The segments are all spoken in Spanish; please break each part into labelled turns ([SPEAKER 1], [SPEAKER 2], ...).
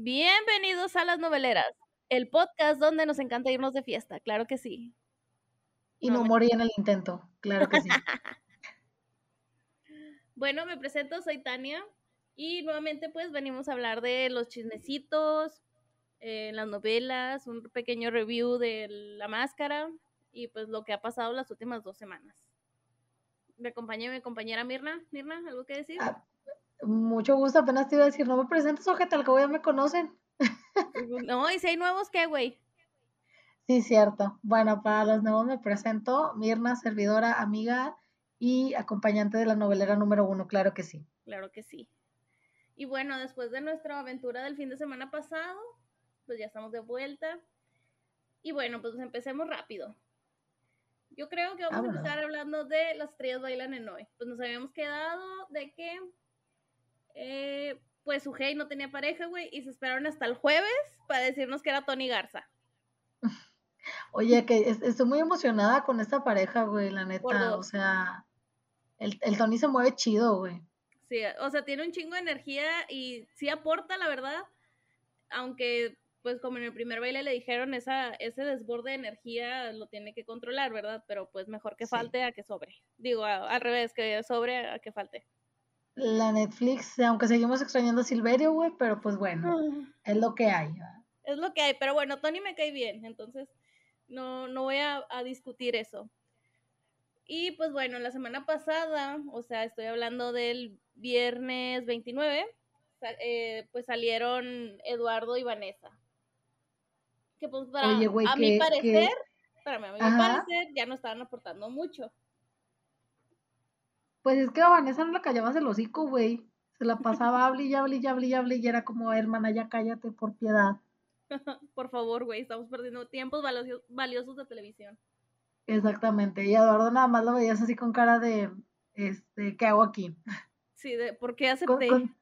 [SPEAKER 1] Bienvenidos a Las Noveleras, el podcast donde nos encanta irnos de fiesta, claro que sí.
[SPEAKER 2] Y no, morí en el intento, claro que sí.
[SPEAKER 1] bueno, me presento, soy Tania y nuevamente pues venimos a hablar de los chismecitos, eh, las novelas, un pequeño review de La Máscara y pues lo que ha pasado las últimas dos semanas. Me acompaña mi compañera Mirna. Mirna, ¿algo que decir?
[SPEAKER 2] Ah, mucho gusto, apenas te iba a decir, no me presentes, ojete, al que ya me conocen.
[SPEAKER 1] no, y si hay nuevos, ¿qué, güey?
[SPEAKER 2] Sí, cierto. Bueno, para los nuevos me presento, Mirna, servidora, amiga y acompañante de la novelera número uno, claro que sí.
[SPEAKER 1] Claro que sí. Y bueno, después de nuestra aventura del fin de semana pasado, pues ya estamos de vuelta. Y bueno, pues empecemos rápido. Yo creo que vamos a empezar hablando de las estrellas bailan en hoy. Pues nos habíamos quedado de que eh, pues su hey no tenía pareja, güey, y se esperaron hasta el jueves para decirnos que era Tony Garza.
[SPEAKER 2] Oye, que estoy muy emocionada con esta pareja, güey, la neta. O sea, el, el Tony se mueve chido, güey.
[SPEAKER 1] Sí, o sea, tiene un chingo de energía y sí aporta, la verdad. Aunque, pues como en el primer baile le dijeron, esa, ese desborde de energía lo tiene que controlar, ¿verdad? Pero pues mejor que falte a que sobre. Digo, al revés, que sobre a que falte
[SPEAKER 2] la Netflix, aunque seguimos extrañando a Silverio, güey, pero pues bueno, ah. es lo que hay.
[SPEAKER 1] Es lo que hay, pero bueno, Tony me cae bien, entonces no, no voy a, discutir eso. Y pues bueno, la semana pasada, o sea, estoy hablando del viernes 29, eh, pues salieron Eduardo y Vanessa. Que pues para, a mi parecer, para mi parecer, ya no estaban aportando mucho.
[SPEAKER 2] Pues es que a Vanessa no la callabas el hocico, güey. Se la pasaba, hable y hable y hable y hable y era como, hermana, ya cállate por piedad.
[SPEAKER 1] por favor, güey, estamos perdiendo tiempos valiosos, de televisión.
[SPEAKER 2] Exactamente, y Eduardo nada más lo veías así con cara de, este, ¿qué hago aquí?
[SPEAKER 1] Sí, de, ¿por qué
[SPEAKER 2] acepté? Con,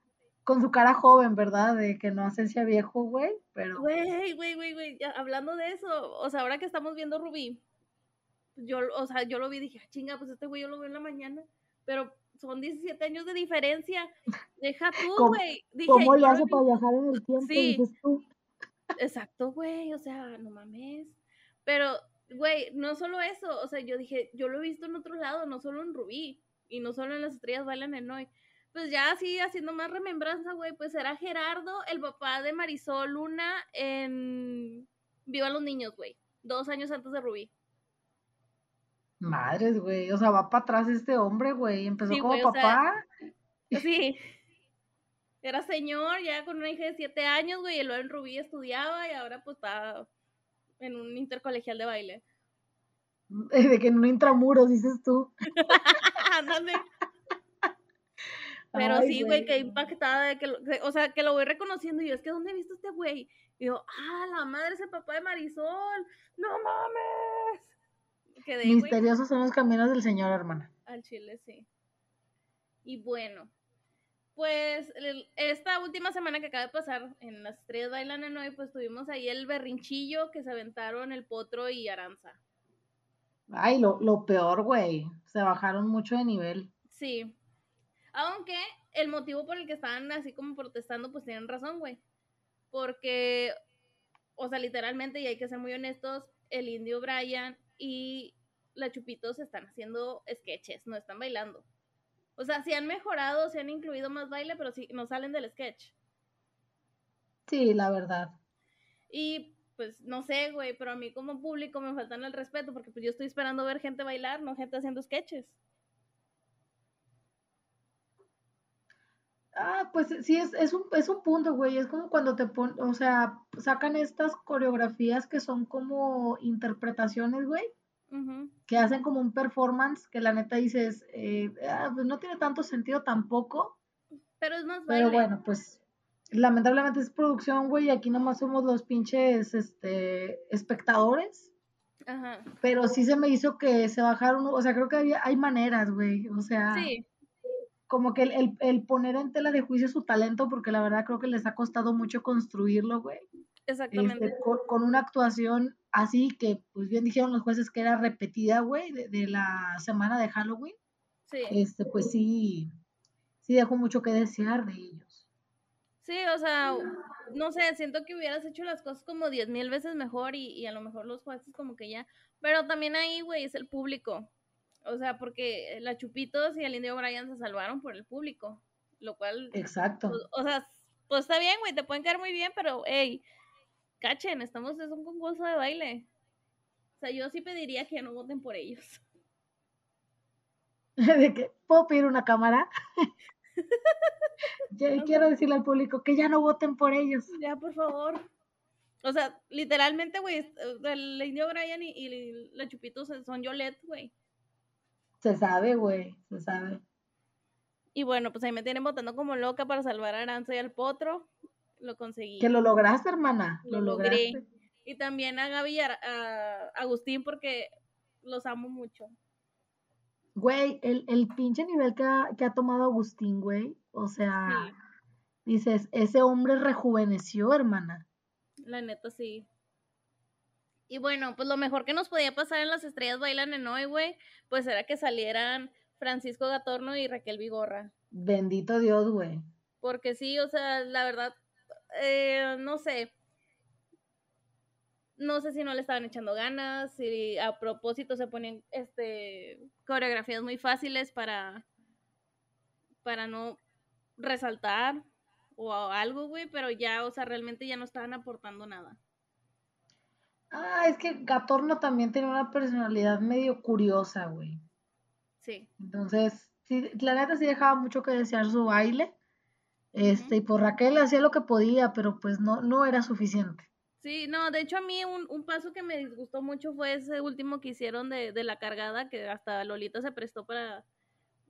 [SPEAKER 2] con, su cara joven, ¿verdad? De que no sea viejo, güey, pero...
[SPEAKER 1] Güey, güey, güey, güey, hablando de eso, o sea, ahora que estamos viendo Rubí, yo, o sea, yo lo vi y dije, ah, chinga, pues este güey yo lo veo en la mañana pero son 17 años de diferencia. Deja tú, güey.
[SPEAKER 2] ¿Cómo le hace para viajar en el tiempo? Sí. tú?
[SPEAKER 1] Exacto, güey, o sea, no mames. Pero, güey, no solo eso, o sea, yo dije, yo lo he visto en otro lado, no solo en Rubí, y no solo en las estrellas bailan en hoy. Pues ya así, haciendo más remembranza, güey, pues era Gerardo, el papá de Marisol Luna en Viva los Niños, güey, dos años antes de Rubí.
[SPEAKER 2] Madres, güey. O sea, va para atrás este hombre, güey. Empezó como papá.
[SPEAKER 1] sí. Era señor, ya con una hija de siete años, güey. Y luego en Rubí estudiaba y ahora pues está en un intercolegial de baile.
[SPEAKER 2] De que en un intramuros, dices tú.
[SPEAKER 1] Ándale. Pero sí, güey, que impactada de que, o sea, que lo voy reconociendo y yo, es que ¿dónde he visto este güey? Y yo, ah, la madre es el papá de Marisol, no mames.
[SPEAKER 2] Misteriosos son los caminos del Señor, hermana.
[SPEAKER 1] Al chile, sí. Y bueno, pues esta última semana que acaba de pasar en las estrellas bailan en hoy, pues tuvimos ahí el berrinchillo que se aventaron el potro y Aranza.
[SPEAKER 2] Ay, lo, lo peor, güey. Se bajaron mucho de nivel.
[SPEAKER 1] Sí. Aunque el motivo por el que estaban así como protestando, pues tienen razón, güey. Porque, o sea, literalmente, y hay que ser muy honestos, el indio Brian y la Chupitos están haciendo sketches, no están bailando. O sea, sí han mejorado, se han incluido más baile, pero sí no salen del sketch.
[SPEAKER 2] Sí, la verdad.
[SPEAKER 1] Y pues no sé, güey, pero a mí como público me faltan el respeto porque pues yo estoy esperando ver gente bailar, no gente haciendo sketches.
[SPEAKER 2] Ah, pues sí, es, es, un, es un punto, güey. Es como cuando te ponen, o sea, sacan estas coreografías que son como interpretaciones, güey que hacen como un performance que la neta dices, eh, ah, pues no tiene tanto sentido tampoco.
[SPEAKER 1] Pero es más
[SPEAKER 2] Pero bueno, pues lamentablemente es producción, güey, y aquí nomás somos los pinches este, espectadores. Ajá. Pero sí se me hizo que se bajaron, o sea, creo que había, hay maneras, güey, o sea, como que el, el, poner en tela de juicio su talento, porque la verdad creo que les ha costado mucho construirlo, güey.
[SPEAKER 1] Exactamente.
[SPEAKER 2] Este, con, una actuación así que, pues bien dijeron los jueces que era repetida, güey, de, la semana de Halloween. Sí. Este, pues sí, sí dejó mucho que desear de ellos.
[SPEAKER 1] Sí, o sea, no sé, siento que hubieras hecho las cosas como diez mil veces mejor y, y a lo mejor los jueces como que ya, pero también ahí, güey, es el público. O sea, porque la Chupitos y el Indio Brian se salvaron por el público, lo cual...
[SPEAKER 2] Exacto.
[SPEAKER 1] Pues, o sea, pues está bien, güey, te pueden caer muy bien, pero, hey, cachen, estamos, es un concurso de baile. O sea, yo sí pediría que no voten por ellos.
[SPEAKER 2] ¿De que ¿Puedo pedir una cámara? quiero decirle al público que ya no voten por ellos.
[SPEAKER 1] Ya, por favor. O sea, literalmente, güey, el indio Brian y, la Chupitos son Yolette, güey.
[SPEAKER 2] Se sabe, güey, se sabe.
[SPEAKER 1] Y bueno, pues ahí me tienen votando como loca para salvar a Aranza y al Potro. Lo conseguí.
[SPEAKER 2] Que lo lograste, hermana. Lo, logré.
[SPEAKER 1] Y también a Gaby y a Agustín porque los amo mucho.
[SPEAKER 2] Güey, el, el pinche nivel que ha, que ha tomado Agustín, güey. O sea, dices, ese hombre rejuveneció, hermana.
[SPEAKER 1] La neta, sí. Y bueno, pues lo mejor que nos podía pasar en las estrellas bailan en hoy, güey, pues era que salieran Francisco Gatorno y Raquel Vigorra.
[SPEAKER 2] Bendito Dios, güey.
[SPEAKER 1] Porque sí, o sea, la verdad, eh, no sé, no sé si no le estaban echando ganas, si a propósito se ponían este coreografías muy fáciles para para no resaltar o algo, güey, pero ya, o sea, realmente ya no estaban aportando nada.
[SPEAKER 2] Ah, es que Gatorno también tiene una personalidad medio curiosa, güey.
[SPEAKER 1] Sí.
[SPEAKER 2] Entonces, sí, la neta sí dejaba mucho que desear su baile. Este, y por Raquel hacía lo que podía, pero pues no, no era suficiente.
[SPEAKER 1] Sí, no, de hecho a mí un, un, paso que me disgustó mucho fue ese último que hicieron de, de la cargada, que hasta Lolita se prestó para...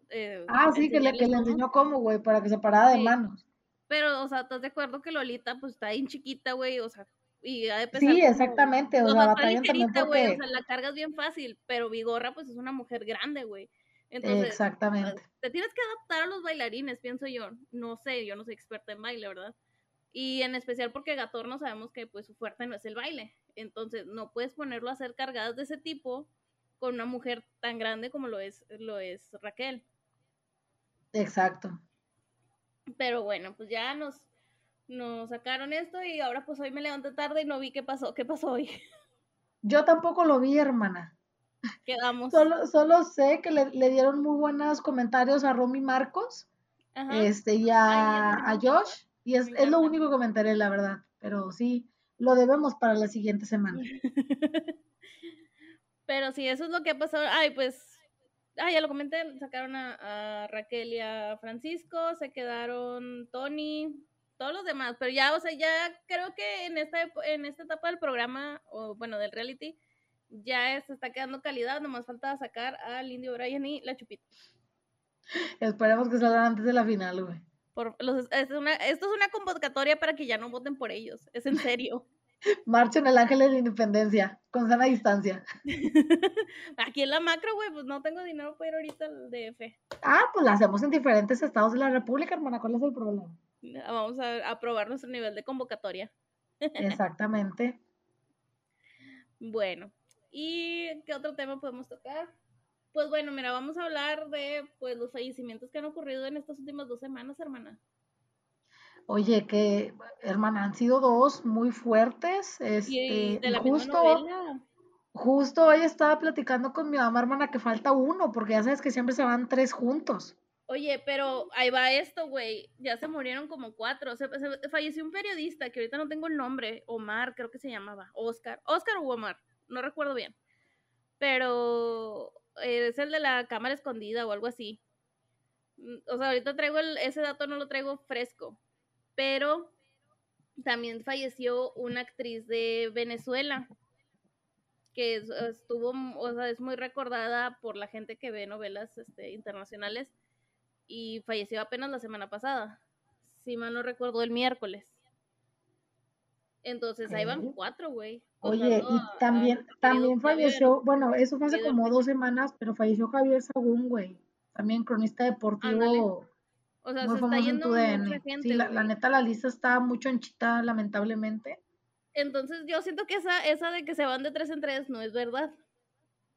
[SPEAKER 2] Eh, ah, sí, que le, que le enseñó cómo, güey, para que se parara de manos.
[SPEAKER 1] Pero, o sea, ¿estás de acuerdo que Lolita, pues, está bien chiquita, güey? O sea, y
[SPEAKER 2] ha de pesar Sí, exactamente, o, sea, batallan
[SPEAKER 1] también porque... O sea, la carga es bien fácil, pero Vigorra, pues, es una mujer grande, güey. Entonces,
[SPEAKER 2] Exactamente.
[SPEAKER 1] Te tienes que adaptar a los bailarines, pienso yo. No sé, yo no soy experta en baile, ¿verdad? Y en especial porque Gatorno sabemos que pues su fuerte no es el baile. Entonces no puedes ponerlo a hacer cargadas de ese tipo con una mujer tan grande como lo es, lo es Raquel.
[SPEAKER 2] Exacto.
[SPEAKER 1] Pero bueno, pues ya nos, nos sacaron esto y ahora pues hoy me levanté tarde y no vi qué pasó. ¿Qué pasó hoy?
[SPEAKER 2] Yo tampoco lo vi, hermana.
[SPEAKER 1] Quedamos.
[SPEAKER 2] Solo, solo sé que le, dieron muy buenos comentarios a Romy Marcos este, y a Josh. Y es, es lo único que me la verdad. Pero sí, lo debemos para la siguiente semana.
[SPEAKER 1] Pero sí, eso es lo que ha pasado. Ay, pues, ay, ya lo comenté, sacaron a, Raquel y a Francisco, se quedaron Tony, todos los demás, pero ya, o sea, ya creo que en esta, en esta etapa del programa, o bueno, del reality, ya se está quedando calidad, nomás falta sacar al Indio Brian y la Chupita.
[SPEAKER 2] Esperemos que salgan antes de la final, güey
[SPEAKER 1] esto es una convocatoria para que ya no voten por ellos, es en serio.
[SPEAKER 2] Marchen el Ángel de la Independencia, con sana distancia.
[SPEAKER 1] Aquí en la macro, güey, pues no tengo dinero para ir ahorita al DF.
[SPEAKER 2] Ah, pues la hacemos en diferentes estados de la República, hermana, ¿cuál es el problema?
[SPEAKER 1] Vamos a, a probar nuestro nivel de convocatoria.
[SPEAKER 2] Exactamente.
[SPEAKER 1] bueno, ¿y qué otro tema podemos tocar? Pues bueno, mira, vamos a hablar de pues los fallecimientos que han ocurrido en estas últimas dos semanas, hermana.
[SPEAKER 2] Oye, que, hermana, han sido dos muy fuertes. Este, de la justo, justo hoy estaba platicando con mi mamá, hermana, que falta uno, porque ya sabes que siempre se van tres juntos.
[SPEAKER 1] Oye, pero ahí va esto, güey. Ya se murieron como cuatro. Se, falleció un periodista que ahorita no tengo el nombre. Omar, creo que se llamaba. Oscar. Oscar o Omar. No recuerdo bien. Pero es el de la cámara escondida o algo así. Mm, o sea, ahorita traigo el, ese dato, no lo traigo fresco, pero también falleció una actriz de Venezuela que estuvo, o sea, es muy recordada por la gente que ve novelas este, internacionales y falleció apenas la semana pasada, si mal no recuerdo, el miércoles. Entonces ahí van cuatro, güey.
[SPEAKER 2] Oye, y también, también falleció, bueno, eso fue hace como dos semanas, pero falleció Javier Sagún, güey. También cronista deportivo.
[SPEAKER 1] O sea, se está yendo mucha gente.
[SPEAKER 2] Sí, la, neta, la lista está mucho anchita, lamentablemente.
[SPEAKER 1] Entonces yo siento que esa, esa de que se van de tres en tres no es verdad.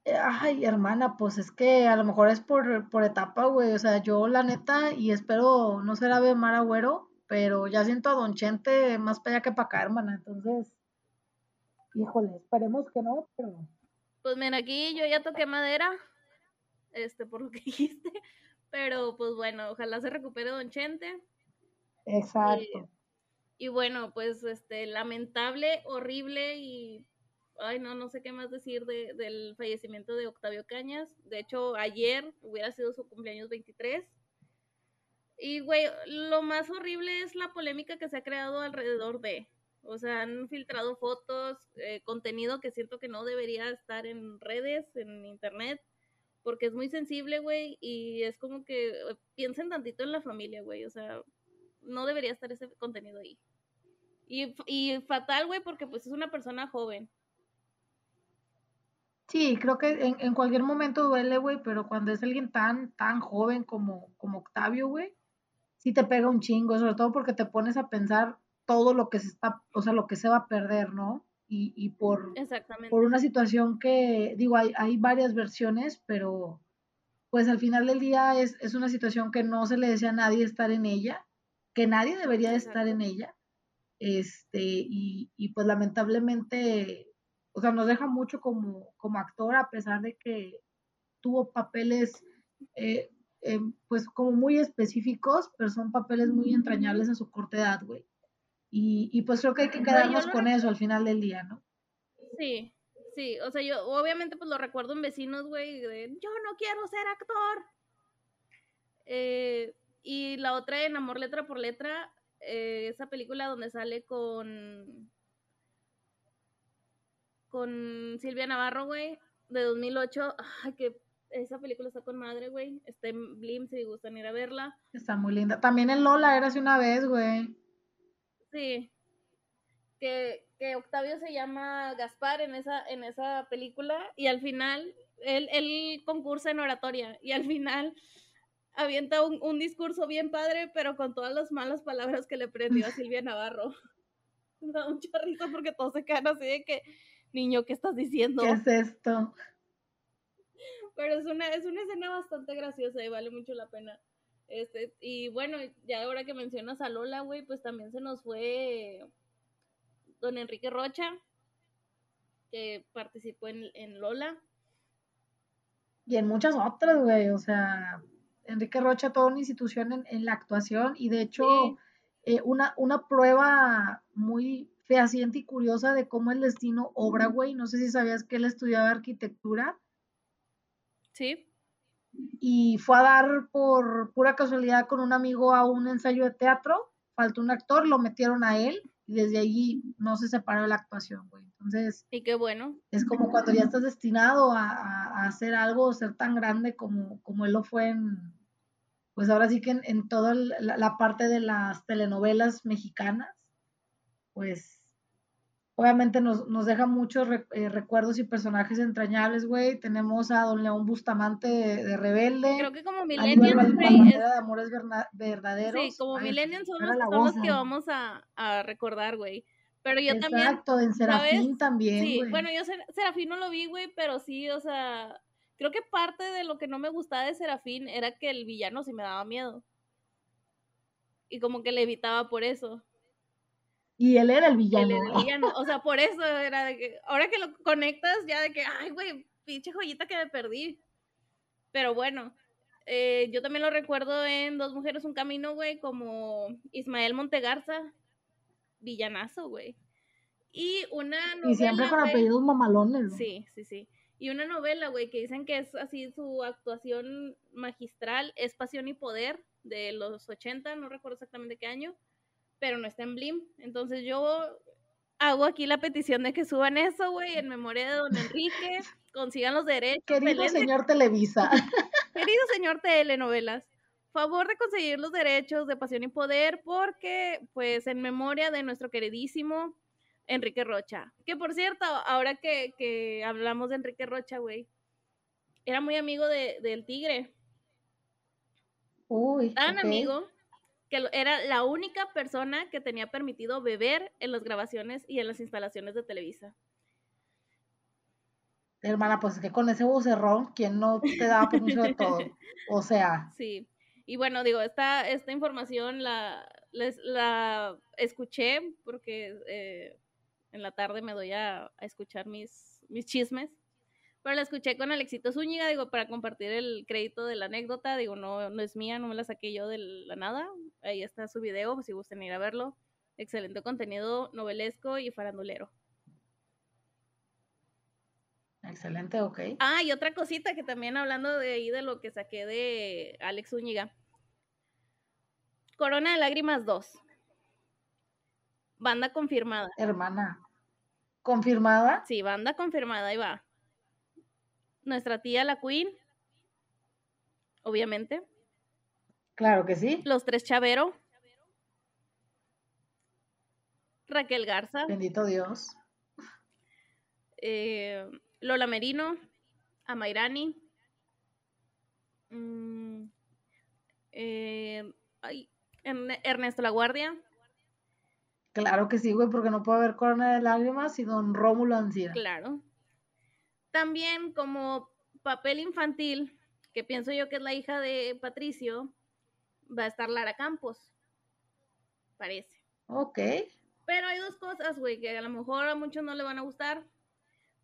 [SPEAKER 2] Eh, ay, hermana, pues es que a lo mejor es por, por etapa, güey. O sea, yo la neta, y espero no ser Ave Mar Agüero, pero ya siento a Don Chente más para allá que para acá, hermana, entonces, híjole, esperemos que no, pero...
[SPEAKER 1] Pues mira, aquí yo ya toqué madera, este, por lo que dijiste, pero pues bueno, ojalá se recupere Don Chente. Exacto. Y, bueno, pues este, lamentable, horrible y ay no, no sé qué más decir de, del fallecimiento de Octavio Cañas. De hecho, ayer hubiera sido su cumpleaños 23. Y, güey, lo más horrible es la polémica que se ha creado alrededor de. O sea, han filtrado fotos, eh, contenido que siento que no debería estar en redes, en internet porque es muy sensible, güey, y es como que eh, piensen tantito en la familia, güey, o sea, no debería estar ese contenido ahí. Y, y fatal, güey, porque pues es una persona joven.
[SPEAKER 2] Sí, creo que en, en cualquier momento duele, güey, pero cuando es alguien tan, tan joven como, como Octavio, güey, sí te pega un chingo, sobre todo porque te pones a pensar todo lo que se está, o sea, lo que se va a perder, ¿no? y, y por, por una situación que, digo, hay, hay varias versiones, pero pues al final del día es, es, una situación que no se le desea a nadie estar en ella, que nadie debería de estar en ella, este, y, y, pues lamentablemente, o sea, nos deja mucho como, como actor, a pesar de que tuvo papeles, eh, eh, pues como muy específicos, pero son papeles muy entrañables a su corta edad, güey. Y, pues creo que hay que quedarnos con eso al final del día, ¿no?
[SPEAKER 1] Sí, sí, o sea, yo obviamente pues lo recuerdo en vecinos, güey, de yo no quiero ser actor. Eh, y la otra en Amor Letra por Letra, eh, esa película donde sale con con Silvia Navarro, güey, de 2008. Ay, que esa película está con madre, güey. Está en Blim, si gustan ir a verla.
[SPEAKER 2] Está muy linda. También en Lola, era hace una vez, güey.
[SPEAKER 1] Sí. Que, que, Octavio se llama Gaspar en esa, en esa película y al final él, él concursa en oratoria y al final avienta un, un, discurso bien padre, pero con todas las malas palabras que le prendió a Silvia Navarro. da un risa porque todos se quedan así de que, niño, ¿qué estás diciendo?
[SPEAKER 2] ¿Qué es esto?
[SPEAKER 1] Pero es una, es una escena bastante graciosa y vale mucho la pena. Este, y bueno, ya ahora que mencionas a Lola, güey, pues también se nos fue don Enrique Rocha, que participó en, Lola.
[SPEAKER 2] Y en muchas otras, güey, o sea, Enrique Rocha, toda una institución en, la actuación y de hecho eh, una, una prueba muy fehaciente y curiosa de cómo el destino obra, güey. No sé si sabías que él estudiaba arquitectura. Sí y fue a dar por pura casualidad con un amigo a un ensayo de teatro, faltó un actor, lo metieron a él y desde allí no se separó de la actuación, güey. Entonces...
[SPEAKER 1] Y qué bueno.
[SPEAKER 2] Es como cuando ya estás destinado a, hacer algo, ser tan grande como, como él lo fue en, pues ahora sí que en, en toda la parte de las telenovelas mexicanas, pues Obviamente nos, nos deja muchos eh, recuerdos y personajes entrañables, güey. Tenemos a Don León Bustamante de, Rebelde. Creo que como Millennials,
[SPEAKER 1] güey. de Amores Verdaderos. Sí, como Millennials son los que vamos a, a recordar, güey. Pero yo también. Exacto, en Serafín también. Sí, bueno, yo Serafín no lo vi, güey, pero sí, o sea. Creo que parte de lo que no me gustaba de Serafín era que el villano sí me daba miedo. Y como que le evitaba por eso.
[SPEAKER 2] Y él era el villano.
[SPEAKER 1] O sea, por eso era de que, ahora que lo conectas, ya de que, ay, güey, pinche joyita que me perdí. Pero bueno, eh, yo también lo recuerdo en Dos Mujeres, Un Camino, güey, como Ismael Montegarza, villanazo, güey. Y una novela. Y siempre con apellidos mamalones. Sí, sí, sí. Y una novela, güey, que dicen que es así su actuación magistral, es Pasión y Poder, de los 80, no recuerdo exactamente qué año pero no está en Blim. Entonces yo hago aquí la petición de que suban eso, güey, en memoria de don Enrique, consigan los derechos.
[SPEAKER 2] Querido señor Televisa.
[SPEAKER 1] Querido señor Telenovelas, favor de conseguir los derechos de Pasión y Poder, porque, pues, en memoria de nuestro queridísimo Enrique Rocha. Que por cierto, ahora que, hablamos de Enrique Rocha, güey, era muy amigo de, del Tigre. Uy. Tan amigo que era la única persona que tenía permitido beber en las grabaciones y en las instalaciones de Televisa.
[SPEAKER 2] Hermana, pues es que con ese vocerrón, ¿quién no te daba permiso de todo? O sea.
[SPEAKER 1] Sí. Y bueno, digo, esta, esta información la, les, la escuché porque eh, en la tarde me doy a, escuchar mis, mis chismes. Pero la escuché con Alexito Zúñiga, digo, para compartir el crédito de la anécdota. Digo, no, no es mía, no me la saqué yo de la nada. Ahí está su video, si gustan ir a verlo. Excelente contenido novelesco y farandulero.
[SPEAKER 2] Excelente, ok.
[SPEAKER 1] Ah, y otra cosita que también hablando de ahí de lo que saqué de Alex Zúñiga. Corona de Lágrimas 2. Banda confirmada.
[SPEAKER 2] Hermana. ¿Confirmada?
[SPEAKER 1] Sí, banda confirmada, ahí va. Nuestra tía la Queen. Obviamente.
[SPEAKER 2] Claro que sí.
[SPEAKER 1] Los tres Chavero. Raquel Garza.
[SPEAKER 2] Bendito Dios.
[SPEAKER 1] Eh, Lola Merino. Amairani. Mm, eh, Ernesto La Guardia.
[SPEAKER 2] Claro que sí, güey, porque no puede haber corona de lágrimas y don Rómulo Ancira.
[SPEAKER 1] Claro. También como papel infantil, que pienso yo que es la hija de Patricio, va a estar Lara Campos. Parece.
[SPEAKER 2] Ok.
[SPEAKER 1] Pero hay dos cosas, güey, que a lo mejor a muchos no le van a gustar,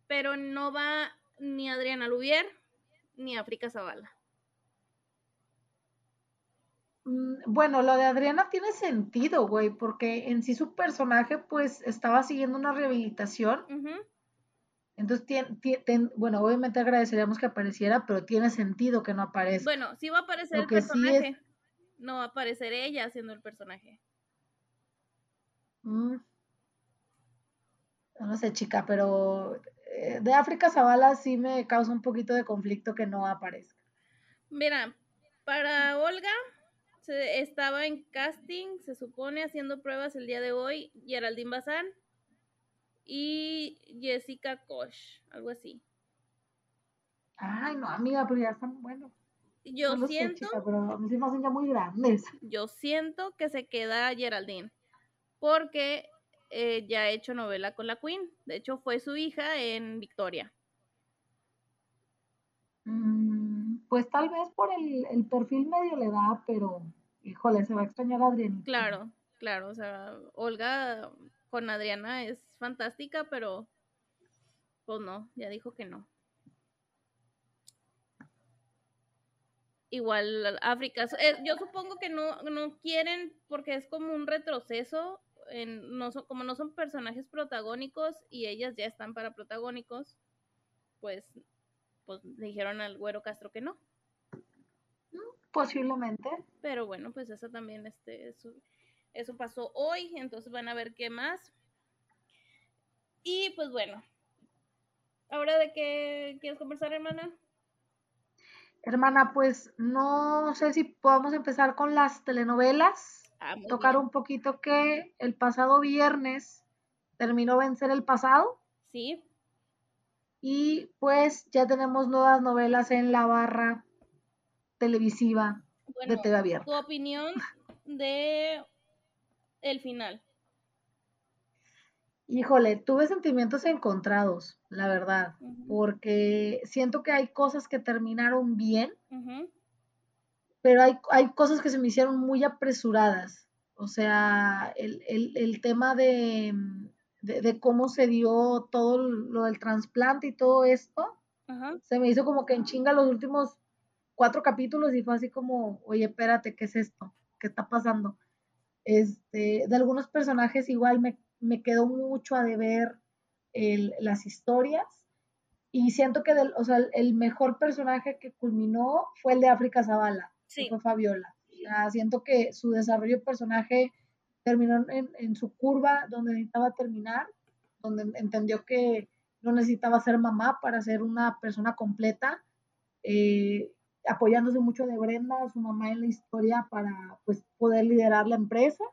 [SPEAKER 1] pero no va ni Adriana Lubier ni África Zavala.
[SPEAKER 2] Mm, bueno, lo de Adriana tiene sentido, güey, porque en sí su personaje pues estaba siguiendo una rehabilitación. Entonces, tiene, bueno, obviamente agradeceríamos que apareciera, pero tiene sentido que no aparezca.
[SPEAKER 1] Bueno, sí va a aparecer el personaje. No va a aparecer ella haciendo el personaje.
[SPEAKER 2] Mm. No sé, chica, pero eh, de África Zavala sí me causa un poquito de conflicto que no aparezca.
[SPEAKER 1] Mira, para Olga estaba en casting, se supone, haciendo pruebas el día de hoy, Geraldine Bazán y Jessica Koch, algo así.
[SPEAKER 2] Ay, no, amiga, pero ya están buenos.
[SPEAKER 1] Yo siento.
[SPEAKER 2] pero se me hacen ya muy grandes.
[SPEAKER 1] Yo siento que se queda Geraldine. Porque eh, ya ha hecho novela con la Queen. De hecho, fue su hija en Victoria.
[SPEAKER 2] Mm, pues tal vez por el, el perfil medio le da, pero híjole, se va a extrañar a Adriana.
[SPEAKER 1] Claro, claro, o sea, Olga con Adriana es fantástica, pero pues no, ya dijo que no. Igual África, eh, yo supongo que no, no quieren porque es como un retroceso, en, no como no son personajes protagónicos y ellas ya están para protagónicos, pues, pues dijeron al güero Castro que no.
[SPEAKER 2] Posiblemente.
[SPEAKER 1] Pero bueno, pues eso también, este, eso, eso pasó hoy, entonces van a ver qué más. Y pues bueno, ahora de qué quieres conversar, hermana.
[SPEAKER 2] Hermana, pues no sé si podamos empezar con las telenovelas. Ah, tocar un poquito que el pasado viernes terminó vencer el pasado.
[SPEAKER 1] Sí.
[SPEAKER 2] Y pues ya tenemos nuevas novelas en la barra televisiva de TV abierta.
[SPEAKER 1] Tu opinión de el final.
[SPEAKER 2] Híjole, tuve sentimientos encontrados, la verdad, porque siento que hay cosas que terminaron bien, pero hay, hay, cosas que se me hicieron muy apresuradas. O sea, el, el, el tema de, de, cómo se dio todo lo del trasplante y todo esto, se me hizo como que en chinga los últimos cuatro capítulos y fue así como, oye, espérate, ¿qué es esto? ¿Qué está pasando? Este, de algunos personajes igual me, me quedó mucho a deber el, las historias y siento que del, o sea, el mejor personaje que culminó fue el de África Zavala, que fue Fabiola. siento que su desarrollo de personaje terminó en, en, su curva donde necesitaba terminar, donde entendió que no necesitaba ser mamá para ser una persona completa. Eh, apoyándose mucho de Brenda, su mamá en la historia para pues poder liderar la empresa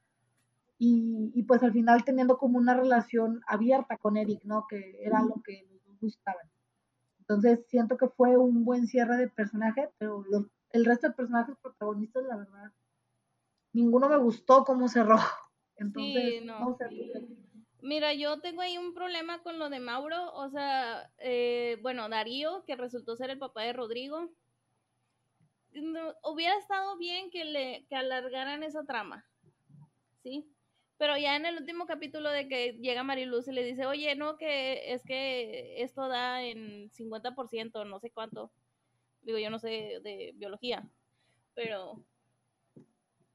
[SPEAKER 2] y, y, pues al final teniendo como una relación abierta con Eric, ¿no? Que era lo que nos gustaban. Entonces siento que fue un buen cierre de personaje, pero el resto de personajes protagonistas, la verdad, ninguno me gustó cómo cerró. Entonces, sí, no,
[SPEAKER 1] Mira, yo tengo ahí un problema con lo de Mauro, o sea, eh, bueno, Darío, que resultó ser el papá de Rodrigo, hubiera estado bien que le que alargaran esa trama. Sí. Pero ya en el último capítulo de que llega Mariluz y le dice, oye, no, que es que esto da en 50%, no sé cuánto. Digo, yo no sé de biología, pero,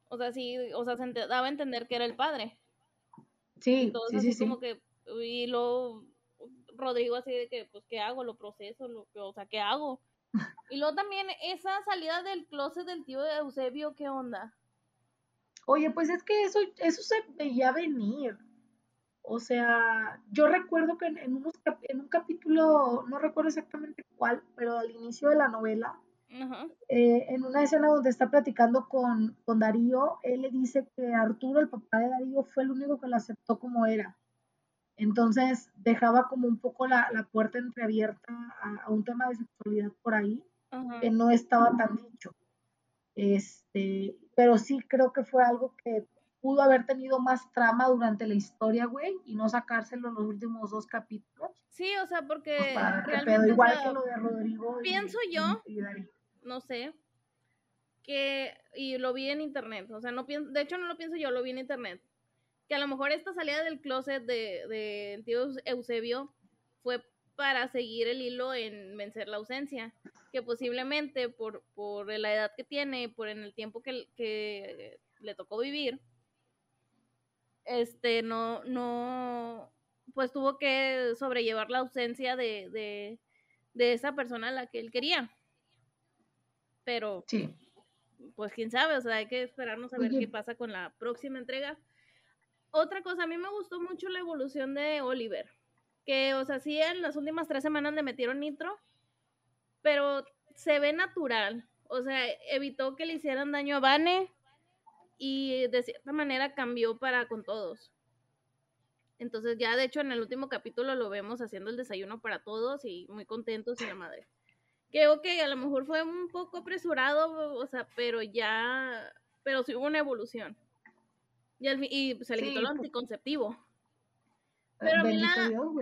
[SPEAKER 1] o sea, sí, o sea, se daba a entender que era el padre.
[SPEAKER 2] Sí, sí, sí,
[SPEAKER 1] como que, y luego Rodrigo así de que, pues, ¿qué hago? Lo proceso, lo, o sea, ¿qué hago? Y luego también esa salida del closet del tío de Eusebio, ¿qué onda?
[SPEAKER 2] Oye, pues es que eso, eso se veía venir. O sea, yo recuerdo que en, unos, en un capítulo, no recuerdo exactamente cuál, pero al inicio de la novela, eh, en una escena donde está platicando con, con, Darío, él le dice que Arturo, el papá de Darío, fue el único que lo aceptó como era. Entonces dejaba como un poco la, la puerta entreabierta a, un tema de sexualidad por ahí, que no estaba tan dicho. Este, pero sí creo que fue algo que pudo haber tenido más trama durante la historia, güey, y no sacárselo en los últimos dos capítulos.
[SPEAKER 1] Sí, o sea, porque pues
[SPEAKER 2] realmente, igual que lo de Rodrigo.
[SPEAKER 1] Pienso yo, no sé, que, y lo vi en internet, o sea, no pienso, de hecho no lo pienso yo, lo vi en internet, que a lo mejor esta salida del closet de, de tío Eusebio fue para seguir el hilo en vencer la ausencia que posiblemente por, por la edad que tiene, por en el tiempo que, que le tocó vivir, este, no, no, pues tuvo que sobrellevar la ausencia de, de, de esa persona a la que él quería. Pero,
[SPEAKER 2] sí.
[SPEAKER 1] pues quién sabe, o sea, hay que esperarnos a ver qué pasa con la próxima entrega. Otra cosa, a mí me gustó mucho la evolución de Oliver, que, o sea, sí, en las últimas tres semanas le metieron nitro, pero se ve natural. O sea, evitó que le hicieran daño a Vane y de cierta manera cambió para con todos. Entonces ya de hecho en el último capítulo lo vemos haciendo el desayuno para todos y muy contentos y la madre. Que ok, a lo mejor fue un poco apresurado, o sea, pero ya, pero sí hubo una evolución. Y, y se le quitó lo anticonceptivo. Pero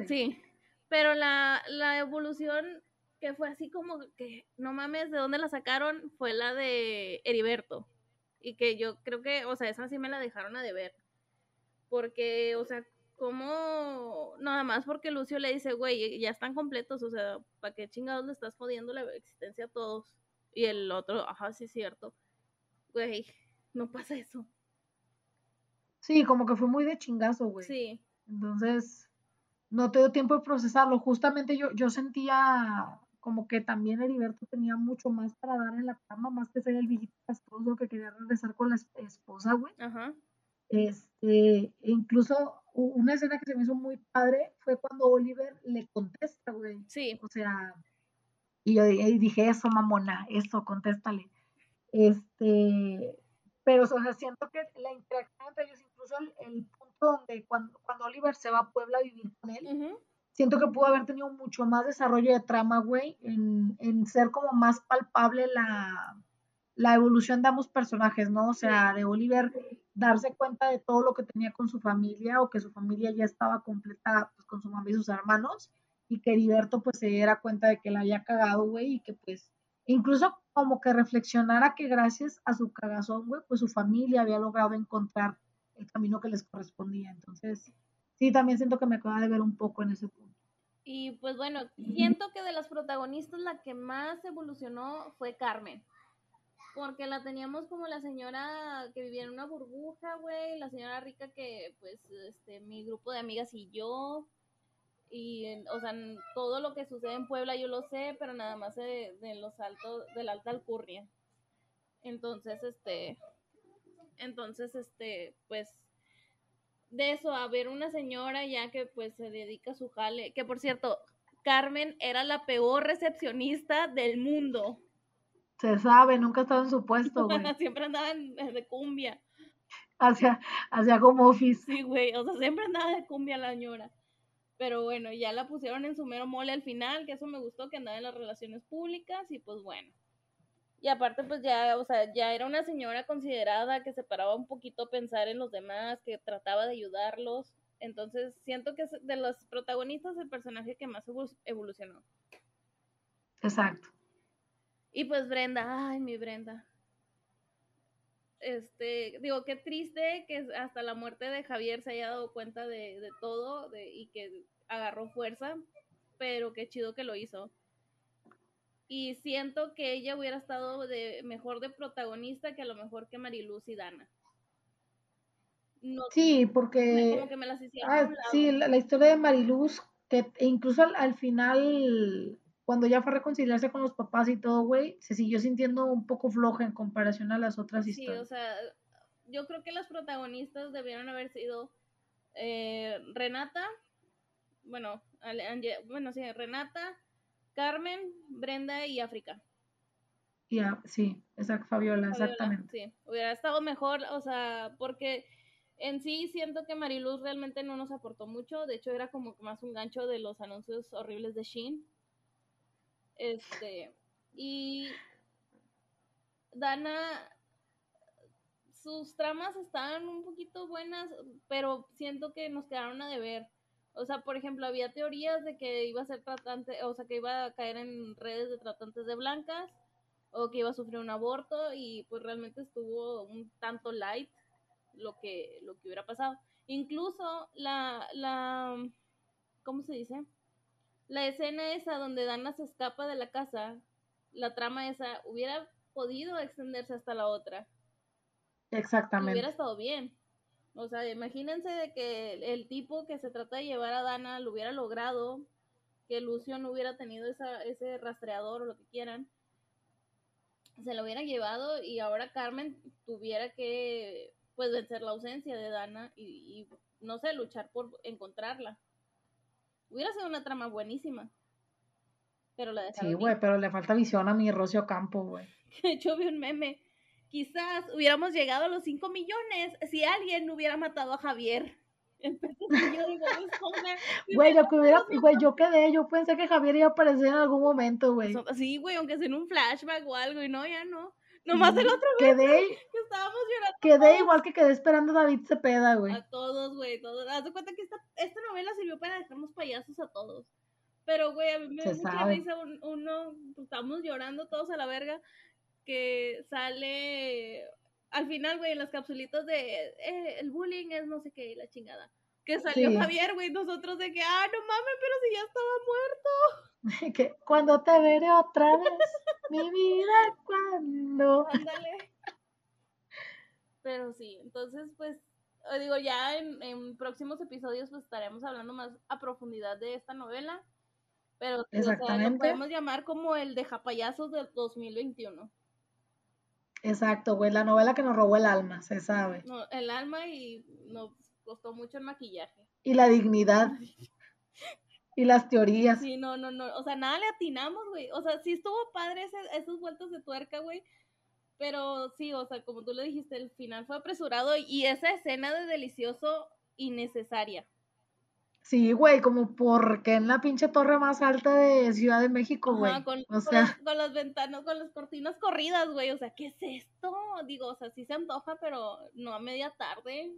[SPEAKER 1] sí, pero la, la evolución que fue así como que, no mames, ¿de dónde la sacaron? Fue la de Heriberto. Y que yo creo que, o sea, esa sí me la dejaron a deber. Porque, o sea, como nada más porque Lucio le dice, güey, ya están completos, o sea, ¿para qué chingados le estás jodiendo la existencia a todos? Y el otro, ajá, sí es cierto. Güey, no pasa eso.
[SPEAKER 2] Sí, como que fue muy de chingazo, güey.
[SPEAKER 1] Sí.
[SPEAKER 2] Entonces, no te dio tiempo de procesarlo. Justamente yo, yo sentía como que también Heriberto tenía mucho más para dar en la cama, más que ser el viejito castroso que quería regresar con la esposa, güey.
[SPEAKER 1] Ajá.
[SPEAKER 2] Este, e incluso una escena que se me hizo muy padre fue cuando Oliver le contesta, güey.
[SPEAKER 1] Sí.
[SPEAKER 2] O sea, y yo dije, eso, mamona, eso, contéstale. Este, pero, o sea, siento que la interacción entre ellos, incluso el, punto donde cuando, cuando Oliver se va a Puebla a vivir con él, siento que pudo haber tenido mucho más desarrollo de trama, güey, en, ser como más palpable la, la, evolución de ambos personajes, ¿no? O sea, de Oliver darse cuenta de todo lo que tenía con su familia o que su familia ya estaba completa pues, con su mamá y sus hermanos y que Heriberto pues se diera cuenta de que la había cagado, güey, y que pues incluso como que reflexionara que gracias a su cagazón, güey, pues su familia había logrado encontrar el camino que les correspondía. Entonces, sí, también siento que me acaba de ver un poco en ese punto.
[SPEAKER 1] Y pues bueno, siento que de las protagonistas la que más evolucionó fue Carmen. Porque la teníamos como la señora que vivía en una burbuja, güey, la señora rica que, pues, este, mi grupo de amigas y yo, y, o sea, todo lo que sucede en Puebla yo lo sé, pero nada más de, los altos, de la alta alcurnia. Entonces, este, entonces, este, pues, de eso a ver una señora ya que pues se dedica a su jale, que por cierto, Carmen era la peor recepcionista del mundo.
[SPEAKER 2] Se sabe, nunca estaba en su puesto, güey.
[SPEAKER 1] siempre andaba de cumbia.
[SPEAKER 2] Hacia, hacia como office.
[SPEAKER 1] Sí, güey, o sea, siempre andaba de cumbia la señora. Pero bueno, ya la pusieron en su mero mole al final, que eso me gustó, que andaba en las relaciones públicas y pues bueno. Y aparte, pues ya, o sea, ya era una señora considerada que se paraba un poquito a pensar en los demás, que trataba de ayudarlos. Entonces, siento que es de los protagonistas el personaje que más evolucionó.
[SPEAKER 2] Exacto.
[SPEAKER 1] Y pues Brenda, ay, mi Brenda. este, digo, qué triste que hasta la muerte de Javier se haya dado cuenta de, de todo y que agarró fuerza, pero qué chido que lo hizo. Y siento que ella hubiera estado de, mejor de protagonista que a lo mejor que Mariluz y Dana.
[SPEAKER 2] sí, porque... Como que me las ah, sí, la, historia de Mariluz, que incluso al final cuando ya fue a reconciliarse con los papás y todo, güey, se siguió sintiendo un poco floja en comparación a las otras historias.
[SPEAKER 1] Sí, o sea, yo creo que las protagonistas debieron haber sido eh, Renata, bueno, bueno, sí, Renata, Carmen, Brenda y África.
[SPEAKER 2] Ya, sí, exacto, Fabiola, exactamente.
[SPEAKER 1] Sí, hubiera estado mejor, o sea, porque en sí siento que Mariluz realmente no nos aportó mucho, de hecho era como más un gancho de los anuncios horribles de Shein este, y Dana, sus tramas estaban un poquito buenas, pero siento que nos quedaron a deber. O sea, por ejemplo, había teorías de que iba a ser tratante, o sea, que iba a caer en redes de tratantes de blancas, o que iba a sufrir un aborto, y pues realmente estuvo un tanto light lo que, lo que hubiera pasado. Incluso la, la, ¿cómo se dice? la escena esa donde Dana se escapa de la casa, la trama esa, hubiera podido extenderse hasta la otra.
[SPEAKER 2] Exactamente.
[SPEAKER 1] Hubiera estado bien. O sea, imagínense de que el tipo que se trata de llevar a Dana lo hubiera logrado, que Lucio no hubiera tenido esa, ese rastreador o lo que quieran, se lo hubiera llevado y ahora Carmen tuviera que pues vencer la ausencia de Dana y, y no sé, luchar por encontrarla. Hubiera sido una trama buenísima. Pero la
[SPEAKER 2] Sí, güey, pero le falta visión a mi Rocio Campo, güey.
[SPEAKER 1] Hecho, vi un meme. Quizás hubiéramos llegado a los 5 millones si alguien hubiera matado a Javier. yo digo,
[SPEAKER 2] güey, yo que hubiera, güey, yo quedé, yo pensé que Javier iba a aparecer en algún momento, güey.
[SPEAKER 1] Sí, güey, aunque sea en un flashback o algo, y no, ya no. Nomás el otro
[SPEAKER 2] quedé, que estábamos llorando. Quedé igual que quedé esperando a David Cepeda, güey.
[SPEAKER 1] A todos, güey, todos. Haz de cuenta que esta, esta novela sirvió para dejarnos payasos a todos. Pero, güey, a mí me da mucha risa uno, pues, estamos llorando todos a la verga, que sale al final, güey, en las capsulitas de eh, el bullying es no sé qué, la chingada. Que salió Javier, güey, nosotros de que, ah, no mames, pero si ya estaba muerto.
[SPEAKER 2] que cuando te veré otra vez, mi vida, cuando.
[SPEAKER 1] Ándale. Pero sí, entonces, pues, eh, digo, ya en, próximos episodios pues estaremos hablando más a profundidad de esta novela. Pero Exactamente. lo podemos llamar como el de Japayazos del 2021.
[SPEAKER 2] Exacto, güey, la novela que nos robó el alma, se sabe.
[SPEAKER 1] No, el alma y nos costó mucho el maquillaje.
[SPEAKER 2] Y la dignidad. Y las teorías.
[SPEAKER 1] Sí, no, no, no. O sea, nada le atinamos, güey. O sea, sí estuvo padre ese, esos vueltos de tuerca, güey. Pero sí, o sea, como tú le dijiste, el final fue apresurado y esa escena de delicioso innecesaria.
[SPEAKER 2] Sí, güey, como porque en la pinche torre más alta de Ciudad de México, güey.
[SPEAKER 1] Con, o sea... con, las ventanas, con las cortinas corridas, güey. O sea, ¿qué es esto? Digo, o sea, sí se antoja, pero no a media tarde.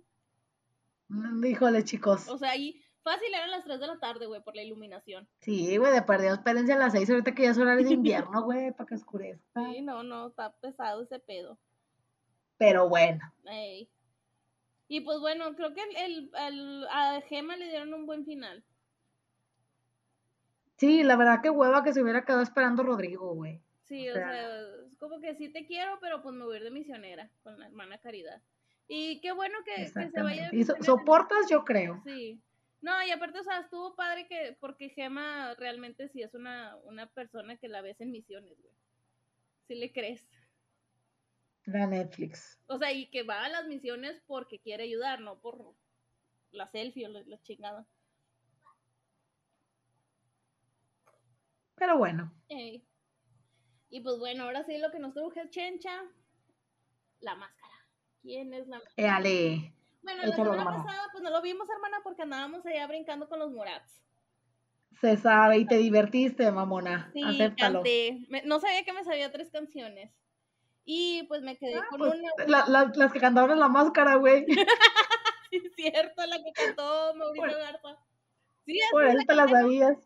[SPEAKER 2] Mm, híjole, chicos.
[SPEAKER 1] O sea, ahí Fácil eran las 3 de la tarde, güey, por la iluminación.
[SPEAKER 2] Sí, güey, de perdido, espérense a las 6 ahorita que ya es horario de invierno, güey, para que oscurezca.
[SPEAKER 1] Sí, no, no, está pesado ese pedo.
[SPEAKER 2] Pero bueno.
[SPEAKER 1] Y pues bueno, creo que el, a Gema le dieron un buen final.
[SPEAKER 2] Sí, la verdad que hueva que se hubiera quedado esperando Rodrigo, güey.
[SPEAKER 1] Sí, o sea, es como que sí te quiero, pero pues me voy a ir de misionera con la hermana Caridad. Y qué bueno que, que se vaya.
[SPEAKER 2] Y soportas, yo creo.
[SPEAKER 1] Sí. No, y aparte, o sea, estuvo padre que, porque Gema realmente sí es una, una persona que la ves en misiones, güey. Si le crees.
[SPEAKER 2] La Netflix.
[SPEAKER 1] O sea, y que va a las misiones porque quiere ayudar, no por la selfie o la, chingada.
[SPEAKER 2] Pero bueno.
[SPEAKER 1] Y pues bueno, ahora sí lo que nos truje Chencha, la máscara. ¿Quién es la
[SPEAKER 2] máscara? Éale.
[SPEAKER 1] Bueno, la semana pasada pues no lo vimos, hermana, porque andábamos allá brincando con los morats.
[SPEAKER 2] Se sabe, y te divertiste, mamona. Sí, Acéptalo.
[SPEAKER 1] no sabía que me sabía tres canciones. Y pues me quedé ah, con
[SPEAKER 2] pues, una. las que cantaron en la máscara, güey.
[SPEAKER 1] sí, cierto, la que cantó Mauricio Garza.
[SPEAKER 2] Sí, Por eso te las sabías.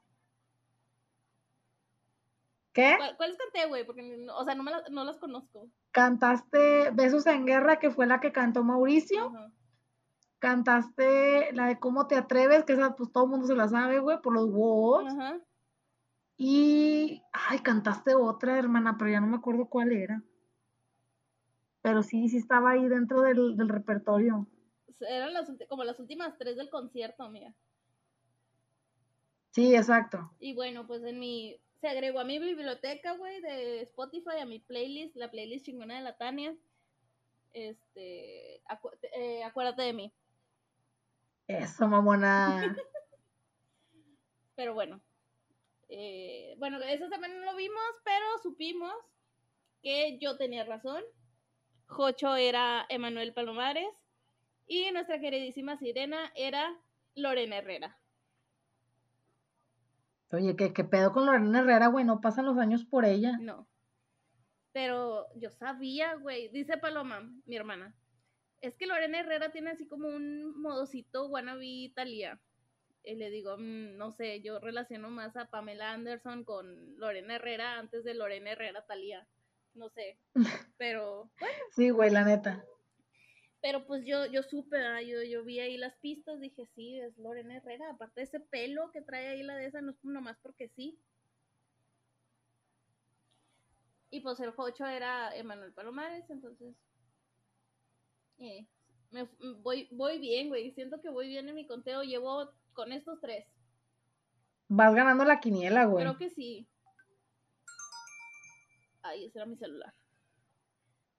[SPEAKER 2] ¿Qué?
[SPEAKER 1] ¿Cuáles canté, güey? Porque, o sea, no, me no las conozco.
[SPEAKER 2] Cantaste Besos en Guerra, que fue la que cantó Mauricio. Cantaste la de Cómo te atreves, que esa pues todo el mundo se la sabe, güey, por los wows. Y, ay, cantaste otra, hermana, pero ya no me acuerdo cuál era. Pero sí, sí estaba ahí dentro del, del repertorio.
[SPEAKER 1] Eran las, como las últimas tres del concierto, mía.
[SPEAKER 2] Sí, exacto.
[SPEAKER 1] Y bueno, pues en mi, se agregó a mi biblioteca, güey, de Spotify, a mi playlist, la playlist chingona de la Tania. Este, eh, acuérdate de mí.
[SPEAKER 2] Eso, mamona.
[SPEAKER 1] pero bueno. Eh, bueno, eso también no lo vimos, pero supimos que yo tenía razón. Jocho era Emanuel Palomares y nuestra queridísima sirena era Lorena Herrera.
[SPEAKER 2] Oye, ¿qué, qué pedo con Lorena Herrera, güey? No pasan los años por ella.
[SPEAKER 1] No. Pero yo sabía, güey. Dice Paloma, mi hermana. Es que Lorena Herrera tiene así como un modocito wannabe Italia. Y le digo, mm, no sé, yo relaciono más a Pamela Anderson con Lorena Herrera antes de Lorena Herrera Talía. No sé. Pero, bueno.
[SPEAKER 2] Sí, güey, la neta.
[SPEAKER 1] Pero pues yo, yo supe, yo, yo vi ahí las pistas, dije, sí, es Lorena Herrera. Aparte de ese pelo que trae ahí la de esa, no es nomás porque sí. Y pues el Jocho era Emanuel Palomares, entonces. Eh, me, voy, voy bien, güey. Siento que voy bien en mi conteo. Llevo con estos tres.
[SPEAKER 2] Vas ganando la quiniela, güey.
[SPEAKER 1] Creo que sí. Ay, ese era mi celular.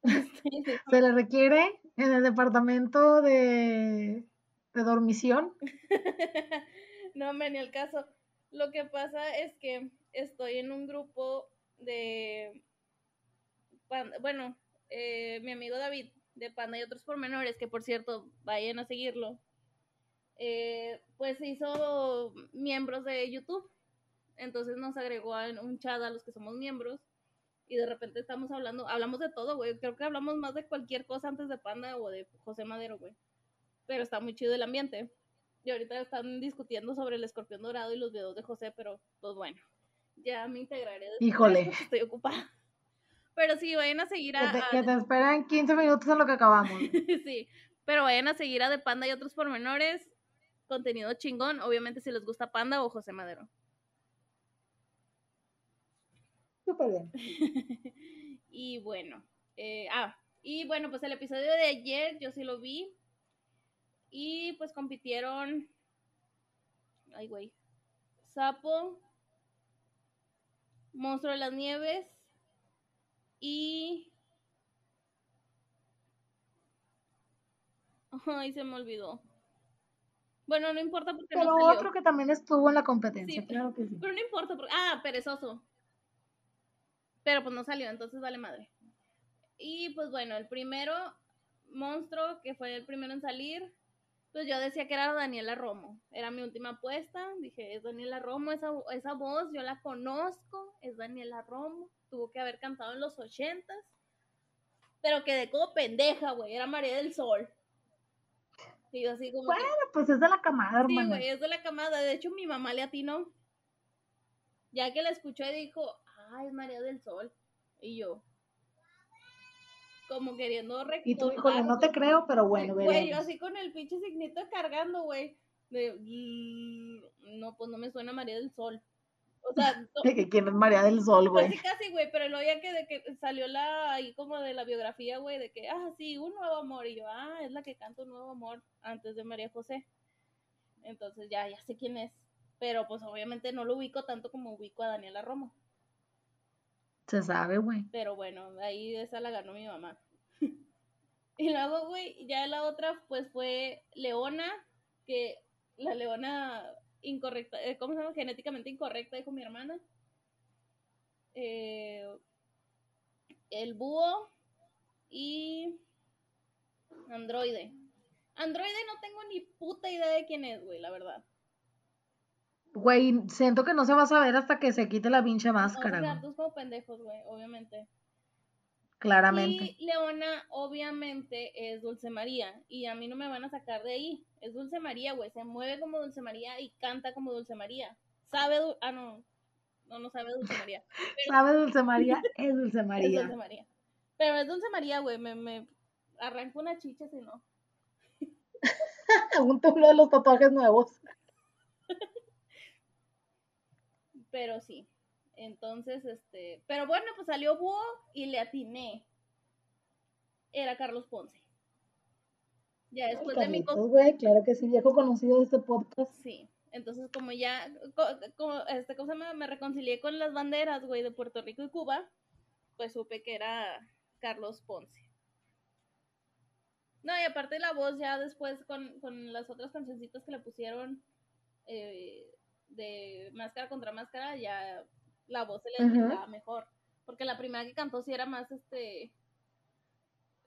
[SPEAKER 2] Se le requiere en el departamento de, de dormición.
[SPEAKER 1] no, me ni el caso. Lo que pasa es que estoy en un grupo de, bueno, eh, mi amigo David de Panda y otros pormenores, que por cierto, vayan a seguirlo, eh, pues hizo miembros de YouTube. Entonces nos agregó un chat a los que somos miembros y de repente estamos hablando, hablamos de todo, güey. Creo que hablamos más de cualquier cosa antes de Panda o de José Madero, güey. Pero está muy chido el ambiente. Y ahorita están discutiendo sobre el escorpión dorado y los videos de José, pero pues bueno, ya me integraré.
[SPEAKER 2] Híjole.
[SPEAKER 1] Estoy ocupada. Pero sí, vayan a seguir a...
[SPEAKER 2] Que te, esperan 15 minutos en lo que acabamos.
[SPEAKER 1] sí, pero vayan a seguir a De Panda y otros pormenores. Contenido chingón, obviamente si les gusta Panda o José Madero.
[SPEAKER 2] Súper bien.
[SPEAKER 1] y bueno, eh, ah, y bueno, pues el episodio de ayer yo sí lo vi. Y pues compitieron. Ay, güey. Sapo. Monstruo de las Nieves. Y. Ay, se me olvidó. Bueno, no importa porque
[SPEAKER 2] Pero otro que también estuvo en la competencia, claro que sí.
[SPEAKER 1] Pero no importa, porque... ah, perezoso. Pero pues no salió, entonces vale madre. Y pues bueno, el primero monstruo, que fue el primero en salir, pues yo decía que era Daniela Romo. Era mi última apuesta. Dije, es Daniela Romo, esa, esa voz yo la conozco, es Daniela Romo. Tuvo que haber cantado en los ochentas. Pero quedé como pendeja, güey. Era María del Sol. Y yo así como.
[SPEAKER 2] Bueno, pues es de la camada, hermano.
[SPEAKER 1] Sí, güey, es de la camada. De hecho, mi mamá le atinó. Ya que la escuchó y dijo, ay, María del Sol. Y yo, como queriendo recordar.
[SPEAKER 2] Y tú, híjole, no te creo, pero bueno,
[SPEAKER 1] Güey, yo así con el pinche signito cargando, güey. De, no, pues no me suena María del Sol. O sea,
[SPEAKER 2] que quién es María del Sol, güey.
[SPEAKER 1] Casi, casi, güey, pero luego ya que, de que salió la, ahí como de la biografía, güey, de que, ah, sí, un nuevo amor. Y yo, ah, es la que canta un nuevo amor antes de María José. Entonces ya, ya sé quién es. Pero pues obviamente no lo ubico tanto como ubico a Daniela Romo.
[SPEAKER 2] Se sabe, güey.
[SPEAKER 1] Pero bueno, ahí esa la ganó mi mamá. y luego, güey, ya la otra, pues fue Leona, que la Leona incorrecta, eh, ¿cómo se llama? Genéticamente incorrecta, dijo mi hermana. Eh, el búho y androide. Androide no tengo ni puta idea de quién es, güey, la verdad.
[SPEAKER 2] Güey, siento que no se va a saber hasta que se quite la pinche máscara.
[SPEAKER 1] O sea, tú como pendejos, güey, obviamente.
[SPEAKER 2] Claramente.
[SPEAKER 1] Y Leona, obviamente, es Dulce María. Y a mí no me van a sacar de ahí. Es Dulce María, güey. Se mueve como Dulce María y canta como Dulce María. Sabe. Ah, no. No, no sabe Dulce María.
[SPEAKER 2] Sabe Dulce María, es Dulce María.
[SPEAKER 1] es Dulce María. Pero es Dulce María, güey, me, me arranco una chicha si no.
[SPEAKER 2] Un uno de los tatuajes nuevos.
[SPEAKER 1] Pero sí. Entonces, este, pero bueno, pues salió Búho y le atiné. Era Carlos Ponce.
[SPEAKER 2] Ya después de mi claro que sí, viejo conocido de este podcast.
[SPEAKER 1] Sí. Entonces, como ya, como, este, cosa me, me reconcilié con las banderas, güey, de Puerto Rico y Cuba, pues supe que era Carlos Ponce. No, y aparte la voz ya después con, con las otras cancioncitas que le pusieron eh, de máscara contra máscara, ya la voz se le escuchaba mejor. Porque la primera que cantó sí era más este.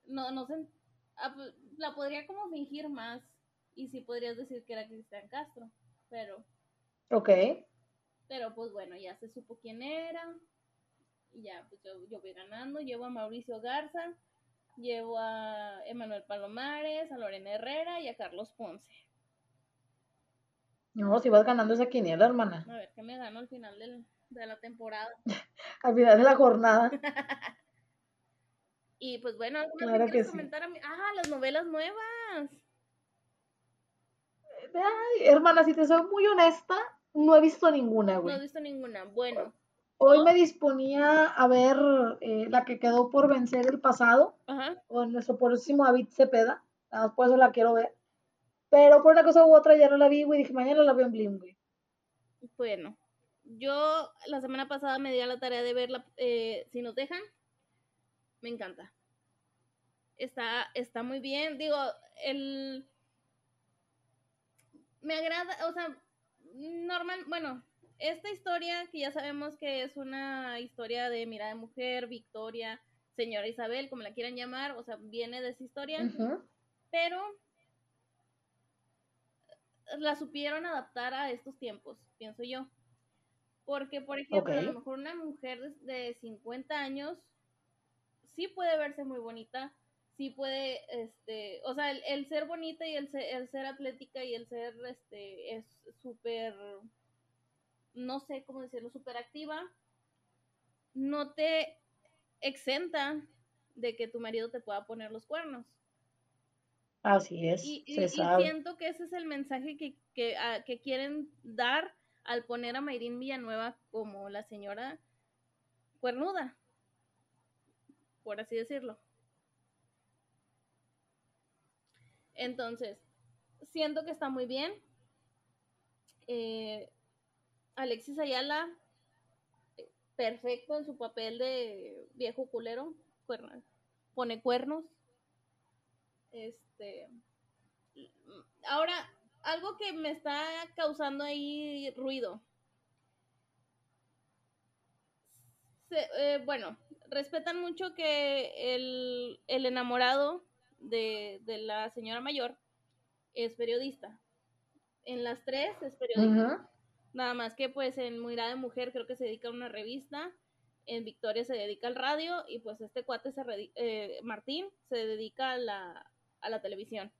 [SPEAKER 1] No, no sé. Ah, pues, la podría como fingir más. Y sí podrías decir que era Cristian Castro. Pero.
[SPEAKER 2] Ok.
[SPEAKER 1] Pero pues bueno, ya se supo quién era. Y ya, pues yo, yo voy ganando. Llevo a Mauricio Garza. Llevo a Emanuel Palomares, a Lorena Herrera y a Carlos Ponce.
[SPEAKER 2] No, si vas ganando esa quiniela, hermana.
[SPEAKER 1] A ver, ¿qué me gano al final de la temporada?
[SPEAKER 2] al final de la jornada.
[SPEAKER 1] y pues bueno, ¿alguna que comentar a mí? Ah, las novelas nuevas.
[SPEAKER 2] Ay, hermana, si te soy muy honesta, no he visto ninguna, güey.
[SPEAKER 1] No he visto ninguna. Bueno.
[SPEAKER 2] Hoy me disponía a ver eh, la que quedó por vencer el pasado, Ajá. con nuestro próximo David Cepeda. Nada por eso la quiero ver. Pero por una cosa u otra ya no la vi, güey. Dije, mañana la veo en Blim, güey.
[SPEAKER 1] Bueno, yo la semana pasada me di a la tarea de verla, eh, si nos dejan. Me encanta. Está, está muy bien. Digo, el... Me agrada, o sea, normal, bueno, esta historia que ya sabemos que es una historia de mirada de mujer, Victoria, señora Isabel, como la quieran llamar, o sea, viene de esa historia. Pero la supieron adaptar a estos tiempos, pienso yo. Porque, por ejemplo, a lo mejor una mujer de 50 años sí puede verse muy bonita, sí puede, este, o sea, el, ser bonita y el ser, el ser, atlética y el ser, este, es súper, no sé cómo decirlo, súper activa, no te exenta de que tu marido te pueda poner los cuernos.
[SPEAKER 2] Así es.
[SPEAKER 1] Y, siento que ese es el mensaje que, ah, que, quieren dar al poner a Mayrín Villanueva como la señora cuernuda, por así decirlo. Entonces, siento que está muy bien. Eh, Alexis Ayala, perfecto en su papel de viejo culero, pone cuernos. Este, ahora, algo que me está causando ahí ruido. Eh, bueno, respetan mucho que el, enamorado de, la señora mayor es periodista. En las tres es periodista. Nada más que pues en Mirada de Mujer creo que se dedica a una revista, en Victoria se dedica al radio y pues este cuate se eh, Martín se dedica a la, a la televisión,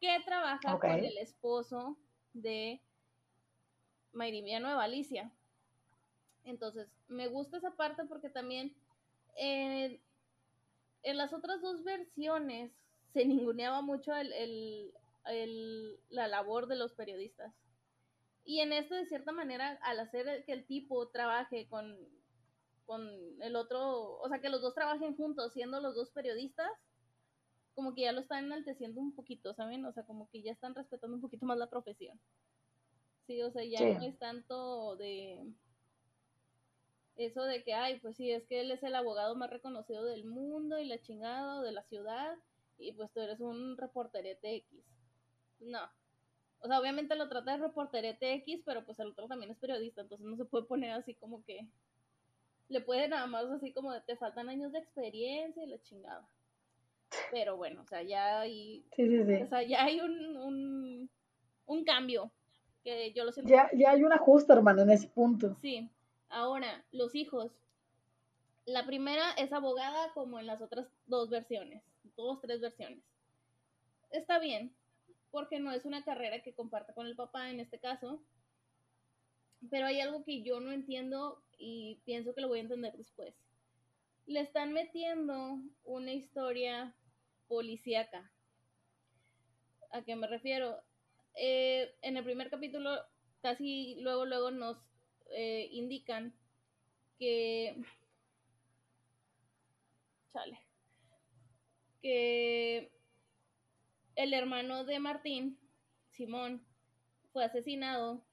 [SPEAKER 1] que trabaja con el esposo de Mayrimia Nueva, Alicia. Entonces, me gusta esa parte porque también en las otras dos versiones se ninguneaba mucho el, la labor de los periodistas. Y en esto, de cierta manera, al hacer que el tipo trabaje con, con el otro, o sea, que los dos trabajen juntos siendo los dos periodistas, como que ya lo están enalteciendo un poquito, ¿saben? O sea, como que ya están respetando un poquito más la profesión. Sí, o sea, ya no es tanto de eso de que, ay, pues sí, es que él es el abogado más reconocido del mundo y la chingada de la ciudad, y pues tú eres un reporterete X. No. O sea, obviamente lo trata de reporterete X, pero pues el otro también es periodista, entonces no se puede poner así como que le puede nada más así como de te faltan años de experiencia y la chingada. Pero bueno, o sea, ya hay, O sea, ya hay un, un, cambio que yo lo siento.
[SPEAKER 2] Ya, ya hay un ajuste, hermano, en ese punto.
[SPEAKER 1] Sí. Ahora, los hijos. La primera es abogada como en las otras dos versiones, dos, tres versiones. Está bien, porque no es una carrera que comparta con el papá en este caso. Pero hay algo que yo no entiendo y pienso que lo voy a entender después. Le están metiendo una historia policíaca. ¿A qué me refiero? Eh, en el primer capítulo, casi luego, luego nos eh, indican que. Chale. Que el hermano de Martín, Simón, fue asesinado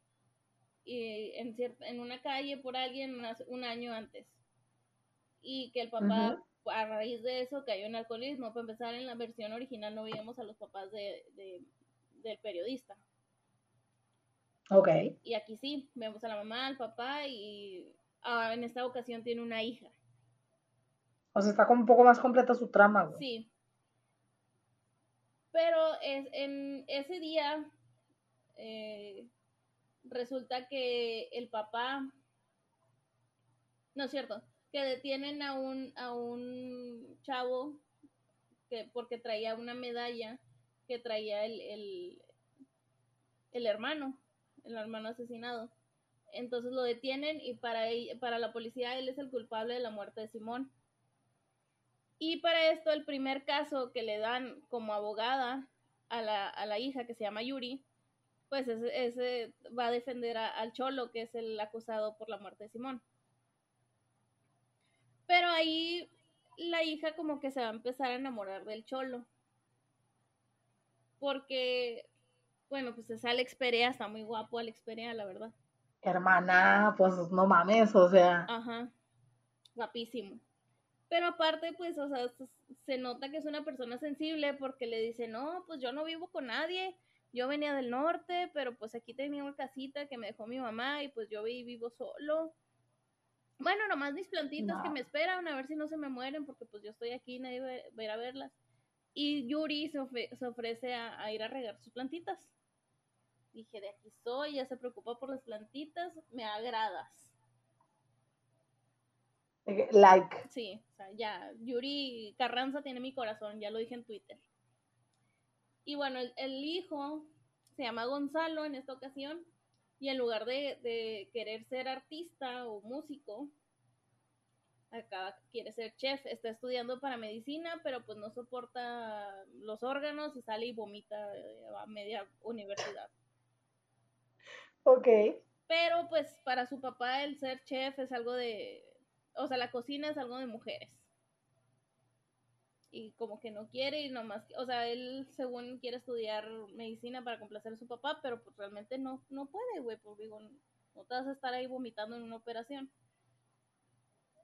[SPEAKER 1] en, en una calle por alguien un año antes. Y que el papá, a raíz de eso, cayó en alcoholismo. Para empezar, en la versión original no veíamos a los papás de, del periodista.
[SPEAKER 2] Ok.
[SPEAKER 1] Y aquí sí, vemos a la mamá, al papá y ah, en esta ocasión tiene una hija.
[SPEAKER 2] O sea, está como un poco más completa su trama, güey.
[SPEAKER 1] Sí. Pero es, en ese día eh, resulta que el papá, no es cierto, que detienen a un, a un chavo que porque traía una medalla que traía el, el, el hermano, el hermano asesinado. Entonces lo detienen y para, para la policía él es el culpable de la muerte de Simón. Y para esto el primer caso que le dan como abogada a la, a la hija que se llama Yuri, pues ese, va a defender al Cholo, que es el acusado por la muerte de Simón. Pero ahí la hija como que se va a empezar a enamorar del Cholo. Porque, bueno, pues es Alex Perea, está muy guapo Alex Perea, la verdad.
[SPEAKER 2] Hermana, pues no mames, o sea.
[SPEAKER 1] Ajá, guapísimo. Pero aparte, pues, o sea, se nota que es una persona sensible porque le dice, no, pues yo no vivo con nadie, yo venía del norte, pero pues aquí tenía una casita que me dejó mi mamá y pues yo vivo solo. Bueno, nomás mis plantitas que me esperan a ver si no se me mueren porque pues yo estoy aquí, nadie va, a ir a verlas. Y Yuri se, ofrece a, ir a regar sus plantitas. Dije, de aquí soy, ya se preocupa por las plantitas, me agradas.
[SPEAKER 2] Like.
[SPEAKER 1] Sí, o sea, ya, Yuri Carranza tiene mi corazón, ya lo dije en Twitter. Y bueno, el, hijo se llama Gonzalo en esta ocasión y en lugar de, querer ser artista o músico, acá quiere ser chef, está estudiando para medicina, pero pues no soporta los órganos y sale y vomita a media universidad.
[SPEAKER 2] Ok.
[SPEAKER 1] Pero pues para su papá el ser chef es algo de, o sea, la cocina es algo de mujeres y como que no quiere y nomás, o sea, él según quiere estudiar medicina para complacer a su papá, pero pues realmente no, no puede, güey, pues digo, no te vas a estar ahí vomitando en una operación.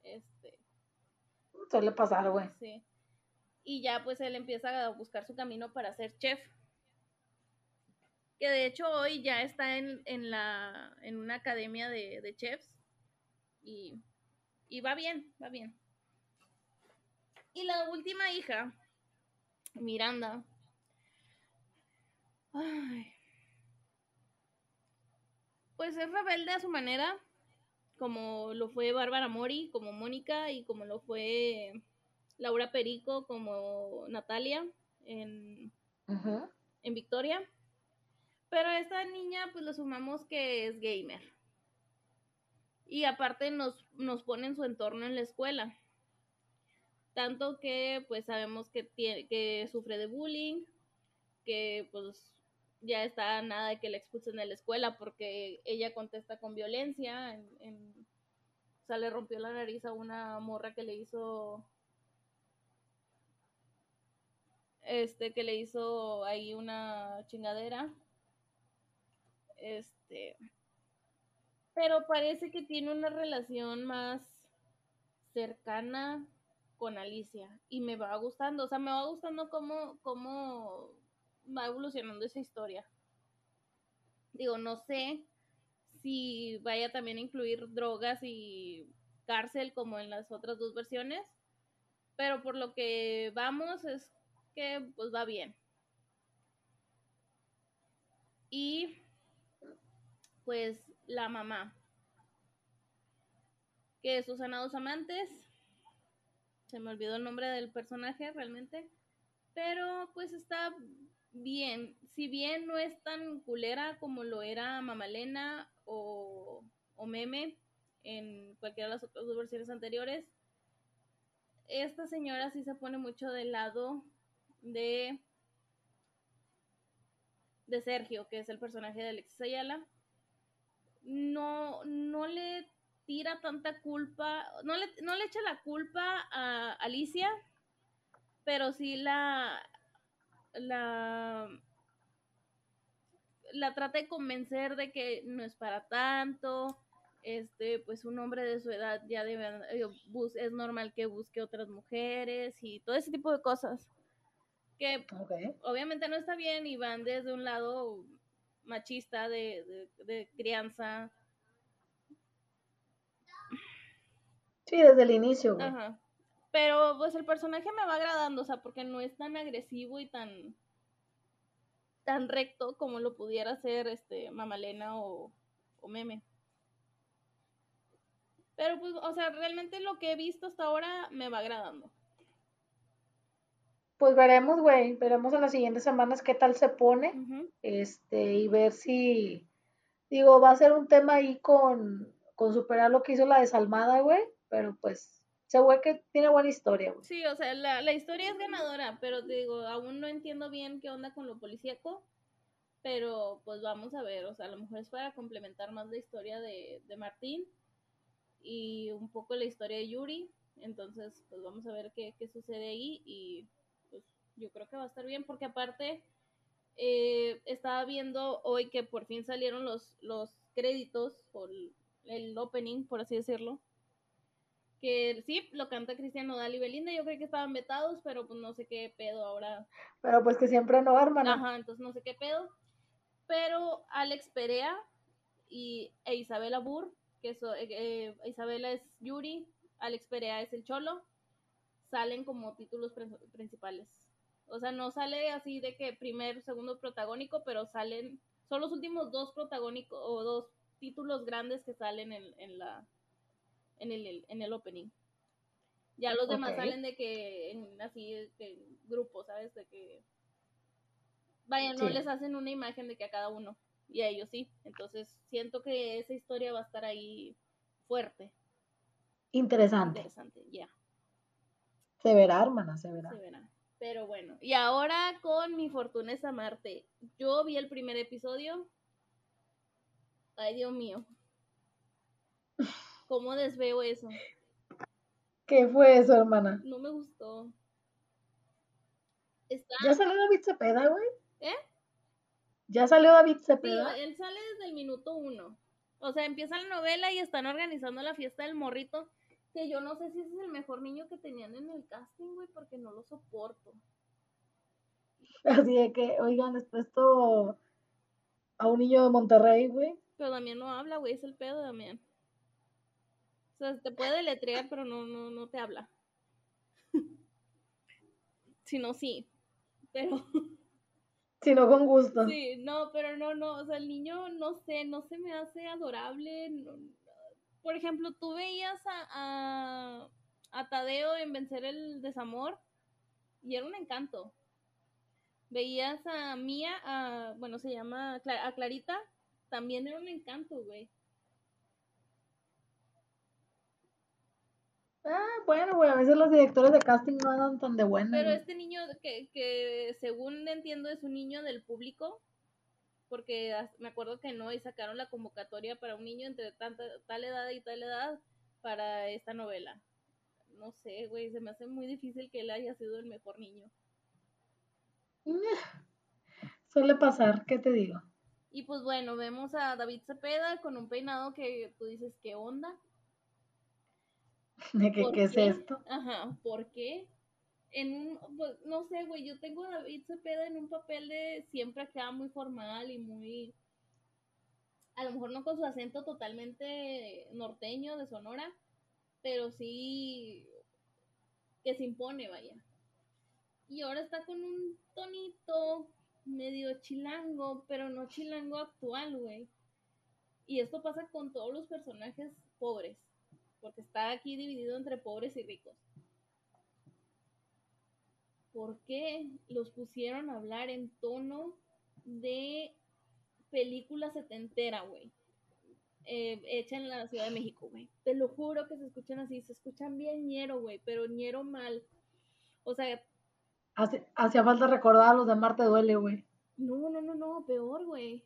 [SPEAKER 1] Este.
[SPEAKER 2] Suele pasar, güey.
[SPEAKER 1] Sí. Y ya pues él empieza a buscar su camino para ser chef. Que de hecho hoy ya está en, en la, en una academia de, de chefs. Y, y va bien, va bien. Y la última hija, Miranda. Pues es rebelde a su manera, como lo fue Bárbara Mori, como Mónica, y como lo fue Laura Perico, como Natalia en, en Victoria. Pero a esta niña, pues lo sumamos que es gamer. Y aparte nos, nos pone en su entorno en la escuela tanto que pues sabemos que, tiene, que sufre de bullying, que pues ya está nada de que la expulsen de la escuela porque ella contesta con violencia, en, o sea, le rompió la nariz a una morra que le hizo este que le hizo ahí una chingadera. Este pero parece que tiene una relación más cercana con Alicia y me va gustando, o sea, me va gustando cómo, cómo va evolucionando esa historia. Digo, no sé si vaya también a incluir drogas y cárcel como en las otras dos versiones, pero por lo que vamos es que pues va bien. Y pues la mamá, que Susana Dos Amantes se me olvidó el nombre del personaje realmente. Pero pues está bien. Si bien no es tan culera como lo era Mamalena o, o Meme en cualquiera de las otras dos versiones anteriores, esta señora sí se pone mucho del lado de de Sergio, que es el personaje de Alexis Ayala. No, no le tira tanta culpa, no le, no le echa la culpa a Alicia, pero sí la, la, la trata de convencer de que no es para tanto, este, pues un hombre de su edad ya debe, eh, es normal que busque otras mujeres y todo ese tipo de cosas. Que obviamente no está bien y van desde un lado machista de, de, crianza.
[SPEAKER 2] Sí, desde el inicio,
[SPEAKER 1] Pero pues el personaje me va agradando, o sea, porque no es tan agresivo y tan tan recto como lo pudiera ser este Mamalena o, o Meme. Pero pues, o sea, realmente lo que he visto hasta ahora me va agradando.
[SPEAKER 2] Pues veremos, güey, veremos en las siguientes semanas qué tal se pone, este, y ver si, digo, va a ser un tema ahí con, con superar lo que hizo la desalmada, güey, pero pues se ve que tiene buena historia.
[SPEAKER 1] Sí, o sea, la, la historia es ganadora, pero te digo, aún no entiendo bien qué onda con lo policíaco, pero pues vamos a ver, o sea, a lo mejor es para complementar más la historia de, de Martín, y un poco la historia de Yuri. Entonces, pues vamos a ver qué, sucede ahí y pues yo creo que va a estar bien porque aparte eh, estaba viendo hoy que por fin salieron los, los créditos por el opening, por así decirlo. Que sí, lo canta Cristiano Dal y Belinda. Yo creo que estaban vetados, pero pues no sé qué pedo ahora.
[SPEAKER 2] Pero pues que siempre no, hermana.
[SPEAKER 1] Ajá, entonces no sé qué pedo. Pero Alex Perea y, e Isabela Burr que eh, Isabela es Yuri, Alex Perea es el Cholo, salen como títulos principales. O sea, no sale así de que primer, segundo protagónico, pero salen, son los últimos dos protagónicos o dos títulos grandes que salen en, la en el, en el opening. Ya los demás salen de que en, así de grupos, ¿sabes? De que vaya, no les hacen una imagen de que a cada uno y a ellos sí. Entonces siento que esa historia va a estar ahí fuerte.
[SPEAKER 2] Interesante.
[SPEAKER 1] Interesante, ya.
[SPEAKER 2] Se verá, hermana, se verá.
[SPEAKER 1] Se verá. Pero bueno, y ahora con mi fortuna es amarte. Yo vi el primer episodio. Ay, Dios mío. ¿Cómo desveo eso?
[SPEAKER 2] ¿Qué fue eso, hermana?
[SPEAKER 1] No me gustó.
[SPEAKER 2] ¿Ya salió David Cepeda, güey? ¿Eh? ¿Ya salió David Cepeda?
[SPEAKER 1] Sí, él sale desde el minuto uno. O sea, empieza la novela y están organizando la fiesta del morrito. Que yo no sé si ese es el mejor niño que tenían en el casting, güey, porque no lo soporto.
[SPEAKER 2] Así de que, oigan, les presto a un niño de Monterrey, güey.
[SPEAKER 1] Pero Damián no habla, güey, es el pedo de Damián. O sea, te puede letrear, pero no, no, no te habla. si no, sí. Pero
[SPEAKER 2] sino con gusto.
[SPEAKER 1] Sí, no, pero no, no, o sea, el niño, no sé, no se me hace adorable. por ejemplo, tú veías a, a, Tadeo en Vencer el Desamor y era un encanto. Veías a Mía, a, bueno, se llama, a Clarita, también era un encanto, güey.
[SPEAKER 2] Ah, bueno, güey, a veces los directores de casting no andan tan de buena.
[SPEAKER 1] Pero este niño que, que según entiendo es un niño del público, porque me acuerdo que no, y sacaron la convocatoria para un niño entre tanta, tal edad y tal edad para esta novela. No sé, güey, se me hace muy difícil que él haya sido el mejor niño.
[SPEAKER 2] Suele pasar, ¿qué te digo?
[SPEAKER 1] Y pues bueno, vemos a David Cepeda con un peinado que tú dices, ¿qué onda?
[SPEAKER 2] ¿De qué, qué, es esto?
[SPEAKER 1] Ajá, ¿por qué? En un, pues, no sé, güey, yo tengo a David Cepeda en un papel de siempre queda muy formal y muy, a lo mejor no con su acento totalmente norteño de Sonora, pero sí que se impone, vaya. Y ahora está con un tonito medio chilango, pero no chilango actual, güey. Y esto pasa con todos los personajes pobres porque está aquí dividido entre pobres y ricos. ¿Por qué los pusieron a hablar en tono de película setentera, güey? eh, hecha en la Ciudad de México, güey. Te lo juro que se escuchan así, se escuchan bien ñero, güey, pero ñero mal. O sea...
[SPEAKER 2] hacía falta recordar a los de Marte Duele, güey.
[SPEAKER 1] No, no, no, no, peor, güey.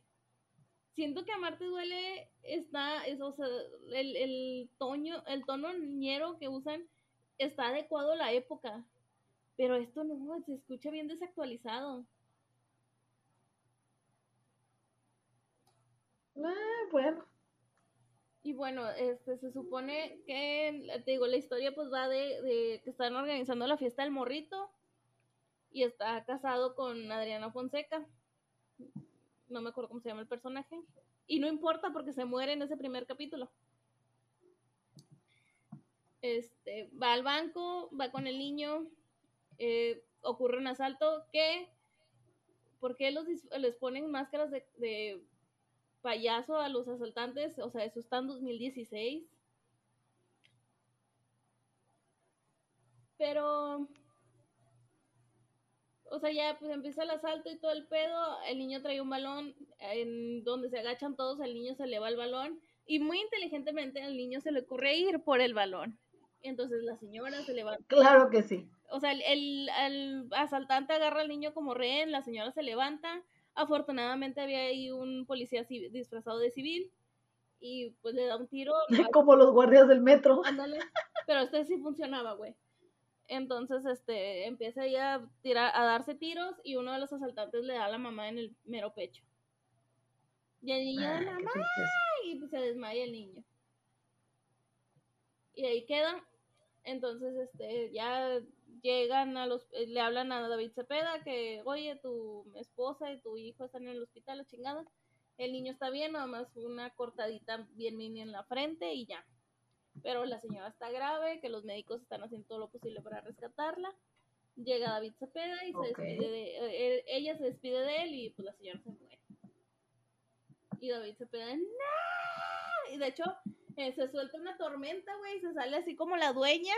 [SPEAKER 1] Siento que a Marte Duele está, es, o sea, el, el, toño, el tono ñero que usan está adecuado a la época. Pero esto no, se escucha bien desactualizado.
[SPEAKER 2] Ah, bueno.
[SPEAKER 1] Y bueno, este se supone que, te digo, la historia pues va de, de, que están organizando la fiesta del morrito y está casado con Adriana Fonseca. No me acuerdo cómo se llama el personaje. Y no importa porque se muere en ese primer capítulo. Este, va al banco, va con el niño, eh, ocurre un asalto que, ¿por qué los, les ponen máscaras de, payaso a los asaltantes? O sea, eso está en 2016. Pero, o sea, ya pues empieza el asalto y todo el pedo, el niño trae un balón, en donde se agachan todos, el niño se eleva el balón y muy inteligentemente al niño se le ocurre ir por el balón. Entonces la señora se levanta.
[SPEAKER 2] Claro que sí
[SPEAKER 1] o sea, el, el, asaltante agarra al niño como rehén, la señora se levanta. Afortunadamente había ahí un policía disfrazado de civil y pues le da un tiro.
[SPEAKER 2] Como los guardias del metro.
[SPEAKER 1] Ándale. Pero este sí funcionaba, güey. Entonces, este, empieza ahí a tirar, a darse tiros y uno de los asaltantes le da a la mamá en el mero pecho. Y el niño, ah, mamá, y pues se desmaya el niño. Y ahí queda. Entonces, este, ya llegan a los, eh, le hablan a David Cepeda que, oye, tu esposa y tu hijo están en el hospital, la chingada. El niño está bien, nada más una cortadita bien mini en la frente y ya. Pero la señora está grave, que los médicos están haciendo todo lo posible para rescatarla. Llega David Cepeda y se despide de eh, ella se despide de él y pues la señora se muere. Y David Cepeda, ¡No! Y de hecho, eh, se suelta una tormenta, güey, se sale así como la dueña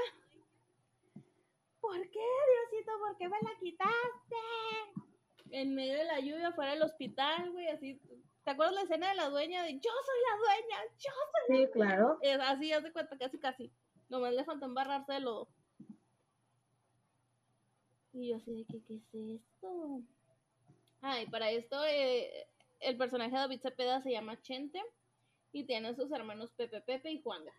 [SPEAKER 1] ¿por qué, Diosito? ¿Por qué me la quitaste? En medio de la lluvia fuera del hospital, güey, así. ¿Te acuerdas la escena de la dueña de yo soy la dueña? Yo soy
[SPEAKER 2] Sí, claro.
[SPEAKER 1] así, haz de cuenta, casi, casi. Nomás le faltó embarrarse de lodo. Y yo así de que, ¿qué es esto? Ah, y para esto, eh, el personaje de David Cepeda se llama Chente y tiene a sus hermanos Pepe Pepe y Juanga.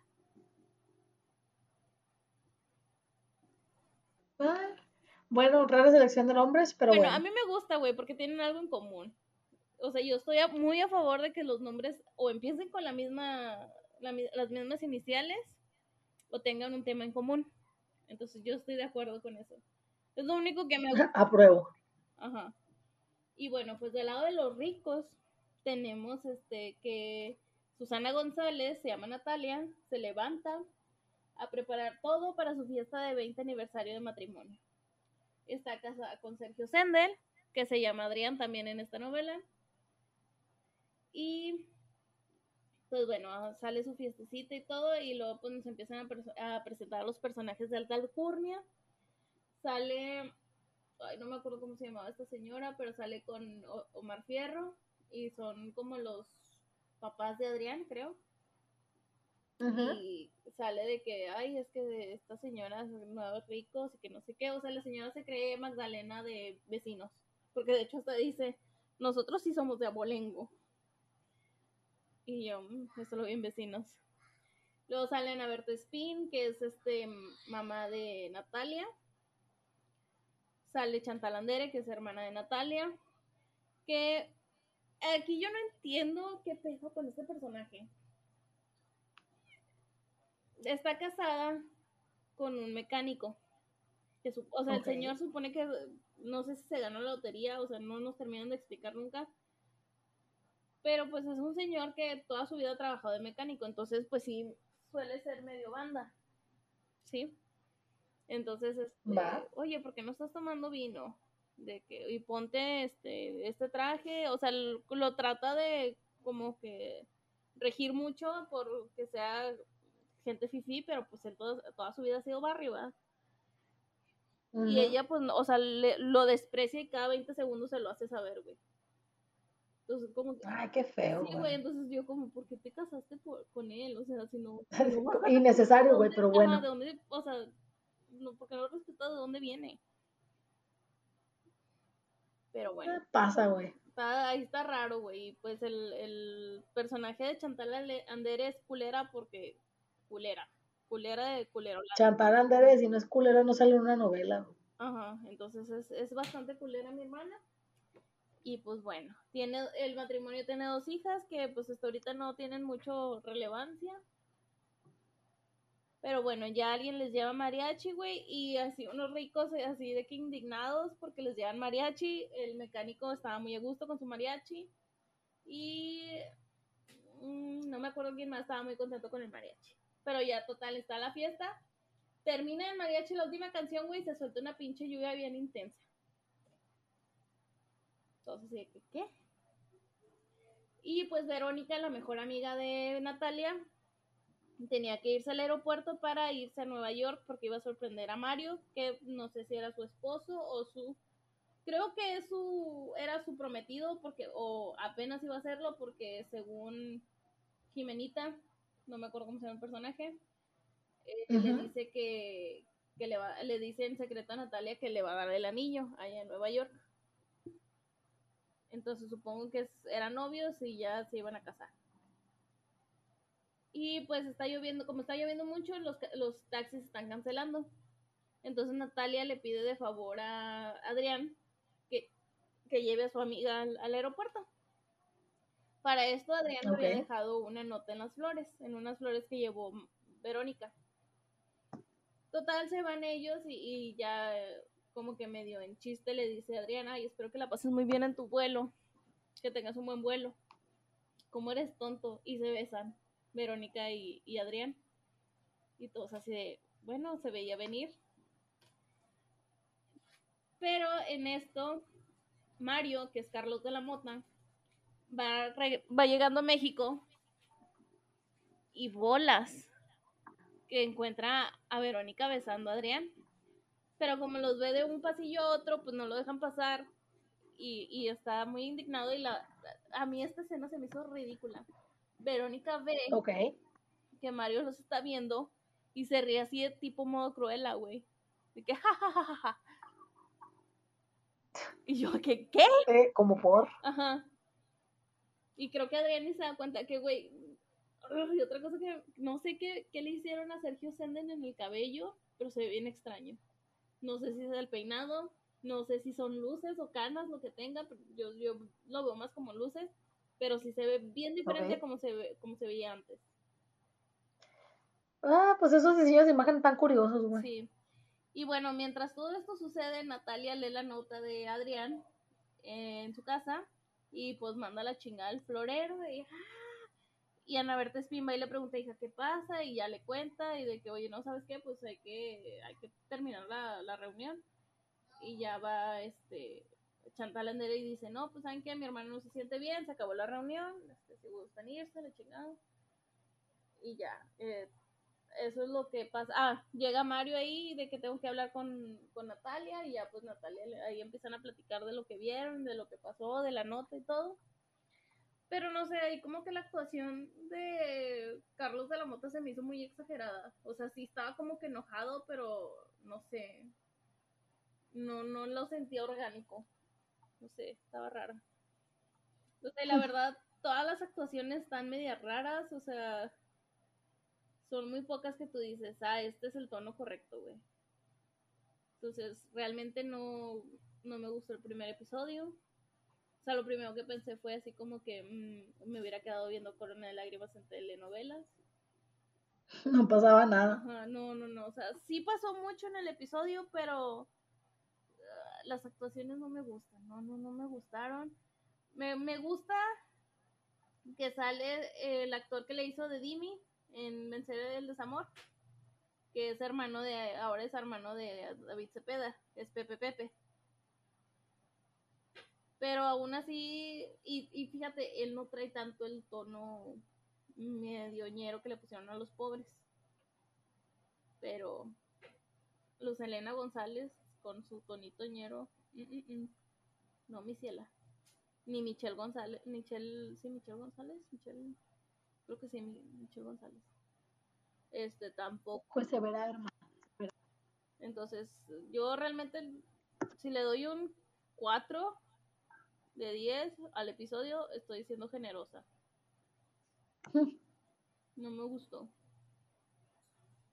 [SPEAKER 2] bueno, rara selección de nombres, pero bueno.
[SPEAKER 1] a mí me gusta, güey, porque tienen algo en común. O sea, yo estoy muy a favor de que los nombres o empiecen con la misma, las mismas iniciales o tengan un tema en común. Entonces yo estoy de acuerdo con eso. Es lo único que me gusta.
[SPEAKER 2] Apruebo.
[SPEAKER 1] Ajá. Y bueno, pues del lado de los ricos tenemos este que Susana González, se llama Natalia, se levanta, a preparar todo para su fiesta de 20 aniversario de matrimonio. Está casada con Sergio Sendel, que se llama Adrián también en esta novela. Y pues bueno, sale su fiestecita y todo, y luego pues nos empiezan a, presentar los personajes de alta alcurnia. Sale, ay, no me acuerdo cómo se llamaba esta señora, pero sale con Omar Fierro, y son como los papás de Adrián, creo. Y sale de que, ay, es que esta señora son nuevos ricos y que no sé qué. O sea, la señora se cree Magdalena de vecinos. Porque de hecho hasta dice, nosotros sí somos de abolengo. Y yo, mm, eso lo vi en vecinos. Luego salen a Berta Spin, que es este mamá de Natalia. Sale Chantal Andere, que es hermana de Natalia. Que aquí yo no entiendo qué peso con este personaje está casada con un mecánico. Que o sea, el señor supone que no sé si se ganó la lotería, o sea, no nos terminan de explicar nunca. Pero pues es un señor que toda su vida ha trabajado de mecánico, entonces pues sí suele ser medio banda. ¿Sí? Entonces, este, oye, ¿por qué no estás tomando vino? De que, y ponte este, este traje, o sea, lo trata de como que regir mucho por que sea gente fifi, pero pues en toda su vida ha sido barrio, ¿verdad? Y ella, pues, o sea, lo desprecia y cada 20 segundos se lo hace saber, güey. Entonces, como
[SPEAKER 2] Ay, qué feo.
[SPEAKER 1] Sí, güey, entonces yo como, ¿por qué te casaste con él? O sea, si no...
[SPEAKER 2] Innecesario, güey, pero bueno.
[SPEAKER 1] ¿de dónde, o sea, no, porque no respetas de dónde viene. Pero bueno.
[SPEAKER 2] Pasa, güey.
[SPEAKER 1] ahí está raro, güey. Pues el, el personaje de Chantal Andere es culera porque culera. Culera de culero.
[SPEAKER 2] Chantal Andere, si no es culera, no sale en una novela.
[SPEAKER 1] Ajá, entonces es, es bastante culera mi hermana. Y pues bueno, tiene, el matrimonio tiene dos hijas que pues hasta ahorita no tienen mucho relevancia. Pero bueno, ya alguien les lleva mariachi, güey, y así unos ricos así de que indignados porque les llevan mariachi. El mecánico estaba muy a gusto con su mariachi. Y mm, no me acuerdo quién más estaba muy contento con el mariachi. Pero ya total, está la fiesta. Termina el mariachi la última canción, güey, y se suelta una pinche lluvia bien intensa. Entonces, ¿qué? Y pues Verónica, la mejor amiga de Natalia, tenía que irse al aeropuerto para irse a Nueva York porque iba a sorprender a Mario, que no sé si era su esposo o su... Creo que su era su prometido porque o apenas iba a hacerlo porque según Jimenita, no me acuerdo cómo se llama el personaje, eh, le dice que, que le, va, le dice en secreto a Natalia que le va a dar el anillo allá en Nueva York. Entonces supongo que eran novios y ya se iban a casar. Y pues está lloviendo, como está lloviendo mucho, los, los taxis están cancelando. Entonces Natalia le pide de favor a Adrián que, que lleve a su amiga al, aeropuerto. Para esto Adrián había dejado una nota en las flores, en unas flores que llevó Verónica. Total, se van ellos y, y ya como que medio en chiste le dice Adriana, y espero que la pases muy bien en tu vuelo, que tengas un buen vuelo. Como eres tonto, y se besan Verónica y, Adrián. Y todos así de, bueno, se veía venir. Pero en esto, Mario, que es Carlos de la Mota, va, va llegando a México y bolas que encuentra a Verónica besando a Adrián pero como los ve de un pasillo a otro, pues no lo dejan pasar y, y está muy indignado y la, a mí esta escena se me hizo ridícula. Verónica ve que Mario los está viendo y se ríe así de tipo modo cruela, güey. De que jajajaja. Y yo, ¿qué? ¿Qué?
[SPEAKER 2] Eh, como por.
[SPEAKER 1] Ajá. Y creo que Adrián se da cuenta que, güey. Y otra cosa que no sé qué, qué le hicieron a Sergio Senden en el cabello, pero se ve bien extraño. No sé si es el peinado, no sé si son luces o canas, lo que tenga, yo, yo lo veo más como luces, pero sí se ve bien diferente como, se ve, como se veía antes.
[SPEAKER 2] Ah, pues esos diseños de imagen tan curiosos, güey.
[SPEAKER 1] Sí. Y bueno, mientras todo esto sucede, Natalia lee la nota de Adrián en su casa y pues manda la chingada al florero y ¡ah! Y Ana Berta Espimba y le pregunta, hija, ¿qué pasa? Y ya le cuenta y de que, oye, no sabes qué, pues hay que, hay que terminar la, reunión. Y ya va, este, Chantal Andere y dice, no, pues saben que mi hermano no se siente bien, se acabó la reunión, este, si gustan irse, le chingado. Y ya, eh, eso es lo que pasa. Ah, llega Mario ahí de que tengo que hablar con, con Natalia y ya pues Natalia ahí empiezan a platicar de lo que vieron, de lo que pasó, de la nota y todo. Pero no sé, ahí como que la actuación de Carlos de la Mota se me hizo muy exagerada. O sea, sí estaba como que enojado, pero no sé. No, no lo sentía orgánico. No sé, estaba rara. O sea, la verdad, todas las actuaciones están medias raras, o sea, son muy pocas que tú dices, ah, este es el tono correcto, güey. Entonces, realmente no, no me gustó el primer episodio sea, lo primero que pensé fue así como que mm, me hubiera quedado viendo Corona de Lágrimas en telenovelas.
[SPEAKER 2] No pasaba nada.
[SPEAKER 1] no, no, no. O sea, sí pasó mucho en el episodio, pero ah, las actuaciones no me gustan. No, no, no me gustaron. Me, me gusta que sale el actor que le hizo de Dimi en Vencer el Desamor, que es hermano de, ahora es hermano de David Cepeda, es Pepe Pepe. Pero aún así, y, y fíjate, él no trae tanto el tono medio ñero que le pusieron a los pobres. Pero Luz Elena González con su tonito ñero, mm, mm, mm, no, mi ciela. Ni Michelle González, Michelle, sí, Michelle González, Michelle, creo que sí, Michelle González. Este, tampoco.
[SPEAKER 2] Pues se verá, hermano.
[SPEAKER 1] Entonces, yo realmente, si le doy un 4 de 10 al episodio, estoy siendo generosa. No me gustó.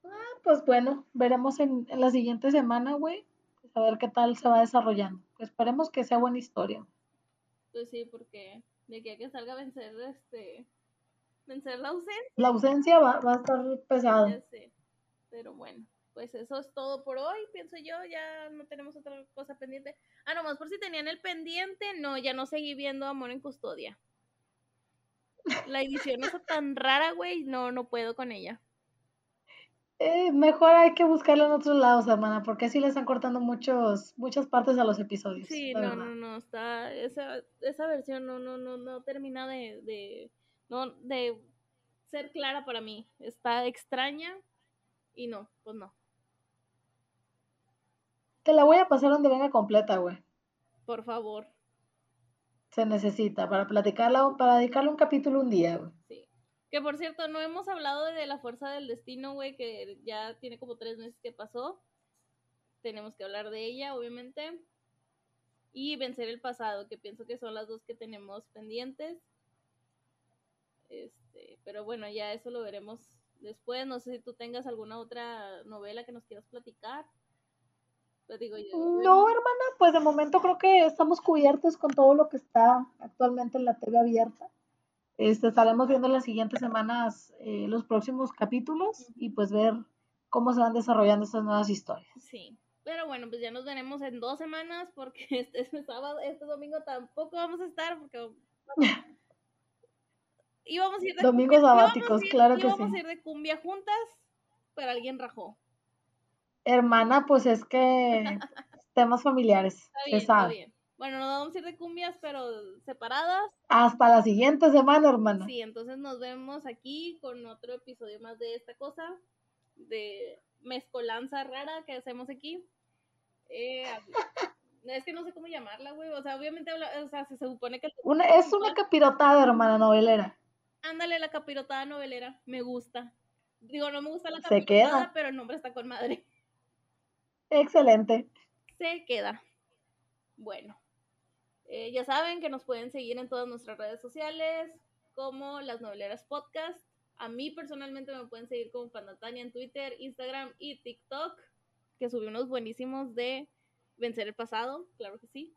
[SPEAKER 2] Ah, pues bueno, veremos en, la siguiente semana, güey. a ver qué tal se va desarrollando. Esperemos que sea buena historia.
[SPEAKER 1] Pues sí, porque de que, que salga a vencer este vencer la ausencia.
[SPEAKER 2] La ausencia va, va a estar pesada.
[SPEAKER 1] Pero bueno, pues eso es todo por hoy, pienso yo. Ya no tenemos otra cosa pendiente. Ah, nomás por si tenían el pendiente, no, ya no seguí viendo Amor en Custodia. La edición es tan rara, güey, no, no puedo con ella.
[SPEAKER 2] Eh, mejor hay que buscarla en otros lados, hermana, porque así le están cortando muchos, muchas partes a los episodios.
[SPEAKER 1] Sí, no, no, no, está, esa, esa versión no, no, no, no termina de, de, no, de ser clara para mí. Está extraña y no, pues no.
[SPEAKER 2] Te la voy a pasar donde venga completa, güey.
[SPEAKER 1] Por favor.
[SPEAKER 2] Se necesita para platicarla, para dedicarle un capítulo un día, güey.
[SPEAKER 1] Sí. Que por cierto, no hemos hablado de la fuerza del destino, güey, que ya tiene como tres meses que pasó. Tenemos que hablar de ella, obviamente. Y vencer el pasado, que pienso que son las dos que tenemos pendientes. Este, pero bueno, ya eso lo veremos después. No sé si tú tengas alguna otra novela que nos quieras platicar.
[SPEAKER 2] Digo No, hermana, pues de momento creo que estamos cubiertos con todo lo que está actualmente en la TV abierta. Este, estaremos viendo en las siguientes semanas eh, los próximos capítulos y pues ver cómo se van desarrollando estas nuevas historias.
[SPEAKER 1] Sí, pero bueno, pues ya nos veremos en dos semanas porque este, este sábado, este domingo tampoco vamos a estar porque íbamos a ir de
[SPEAKER 2] domingos sabáticos, claro que sí.
[SPEAKER 1] Íbamos a ir de cumbia juntas, pero alguien rajó.
[SPEAKER 2] Hermana, pues es que temas familiares, se sabe.
[SPEAKER 1] Bueno, nos vamos a ir de cumbias, pero separadas.
[SPEAKER 2] Hasta la siguiente semana, hermana.
[SPEAKER 1] Sí, entonces nos vemos aquí con otro episodio más de esta cosa, de mezcolanza rara que hacemos aquí. Eh, es que no sé cómo llamarla, güey. O sea, obviamente o sea, se, supone que...
[SPEAKER 2] Una, es una capirotada, hermana novelera.
[SPEAKER 1] Ándale, la capirotada novelera. Me gusta. Digo, no me gusta la capirotada, pero el nombre está con madre.
[SPEAKER 2] Excelente.
[SPEAKER 1] Se queda. Bueno, eh, ya saben que nos pueden seguir en todas nuestras redes sociales, como Las Noveleras Podcast. A mí personalmente me pueden seguir como Pandatania en Twitter, Instagram y TikTok, que subí unos buenísimos de Vencer el Pasado, claro que sí.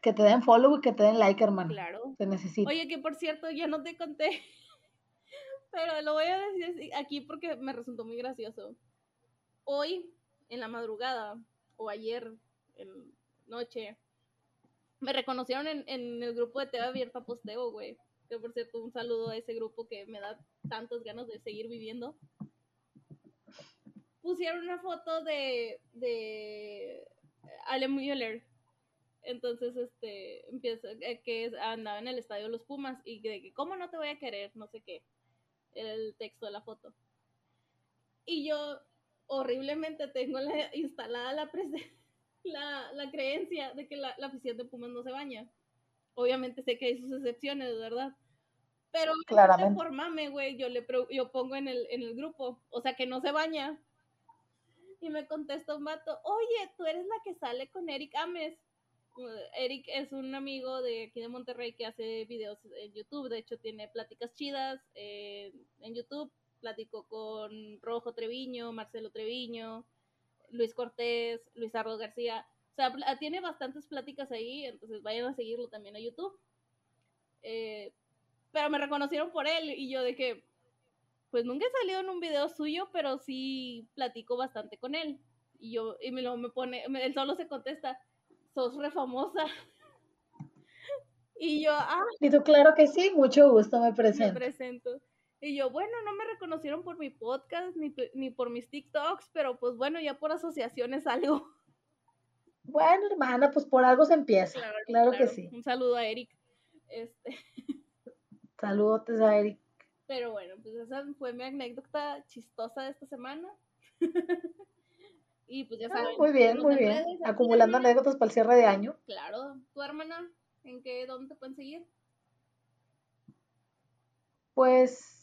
[SPEAKER 2] Que te den follow y que te den like, hermano.
[SPEAKER 1] Claro.
[SPEAKER 2] Te necesito.
[SPEAKER 1] Oye, que por cierto, ya no te conté, pero lo voy a decir aquí porque me resultó muy gracioso. Hoy, en la madrugada, o ayer, en noche, me reconocieron en, en el grupo de TV Abierta Posteo, güey. Que por cierto, un saludo a ese grupo que me da tantas ganas de seguir viviendo. Pusieron una foto de, de Ale Müller. Entonces, este, empieza, eh, que andaba en el estadio los Pumas y de que, ¿cómo no te voy a querer? No sé qué. El texto de la foto. Y yo horriblemente tengo la, instalada la presencia la, la creencia de que la, la, afición de Pumas no se baña. Obviamente sé que hay sus excepciones, ¿verdad? Pero
[SPEAKER 2] Claramente.
[SPEAKER 1] por mame, güey, yo le yo pongo en el, en el grupo, o sea que no se baña. Y me contesta un vato, oye, tú eres la que sale con Eric Ames. Eric es un amigo de aquí de Monterrey que hace videos en YouTube, de hecho tiene pláticas chidas eh, en YouTube, platicó con Rojo Treviño, Marcelo Treviño, Luis Cortés, Luis Ardo García. O sea, tiene bastantes pláticas ahí, entonces vayan a seguirlo también a YouTube. Eh, pero me reconocieron por él y yo de que, pues nunca he salido en un video suyo, pero sí platico bastante con él. Y yo, y me lo me pone, él solo se contesta, sos re famosa. y yo, ah.
[SPEAKER 2] Y tú, claro que sí, mucho gusto, me presento.
[SPEAKER 1] Me presento. Y yo, bueno, no me reconocieron por mi podcast ni, ni por mis TikToks, pero pues bueno, ya por asociaciones algo.
[SPEAKER 2] Bueno, hermana, pues por algo se empieza. Claro, que sí.
[SPEAKER 1] Un saludo a Eric. Este.
[SPEAKER 2] Saludos a Eric.
[SPEAKER 1] Pero bueno, pues esa fue mi anécdota chistosa de esta semana. Y pues ya ah, saben.
[SPEAKER 2] muy bien, muy bien. Acumulando anécdotas para el cierre de año.
[SPEAKER 1] Claro. ¿Tu hermana? ¿En qué? ¿Dónde te pueden seguir?
[SPEAKER 2] Pues,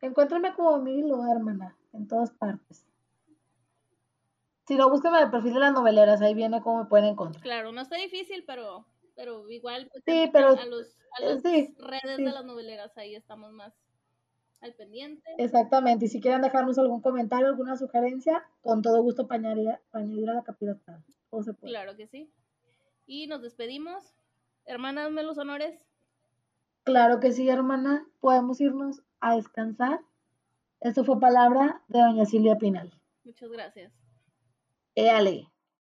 [SPEAKER 2] encuéntrame como Milo, hermana, en todas partes. Si no, búsqueme el perfil de las noveleras, ahí viene cómo me pueden encontrar.
[SPEAKER 1] Claro, no está difícil, pero, pero igual pues,
[SPEAKER 2] sí, pero,
[SPEAKER 1] a, los, a las redes de las noveleras ahí estamos más al pendiente.
[SPEAKER 2] Exactamente, y si quieren dejarnos algún comentario, alguna sugerencia, con todo gusto para añadir, a la capitata.
[SPEAKER 1] Claro que sí. Y nos despedimos. Hermana, dame los honores.
[SPEAKER 2] Claro que sí, hermana. Podemos irnos a descansar. Esto fue palabra de doña Silvia Pinal.
[SPEAKER 1] Muchas gracias.
[SPEAKER 2] Éale.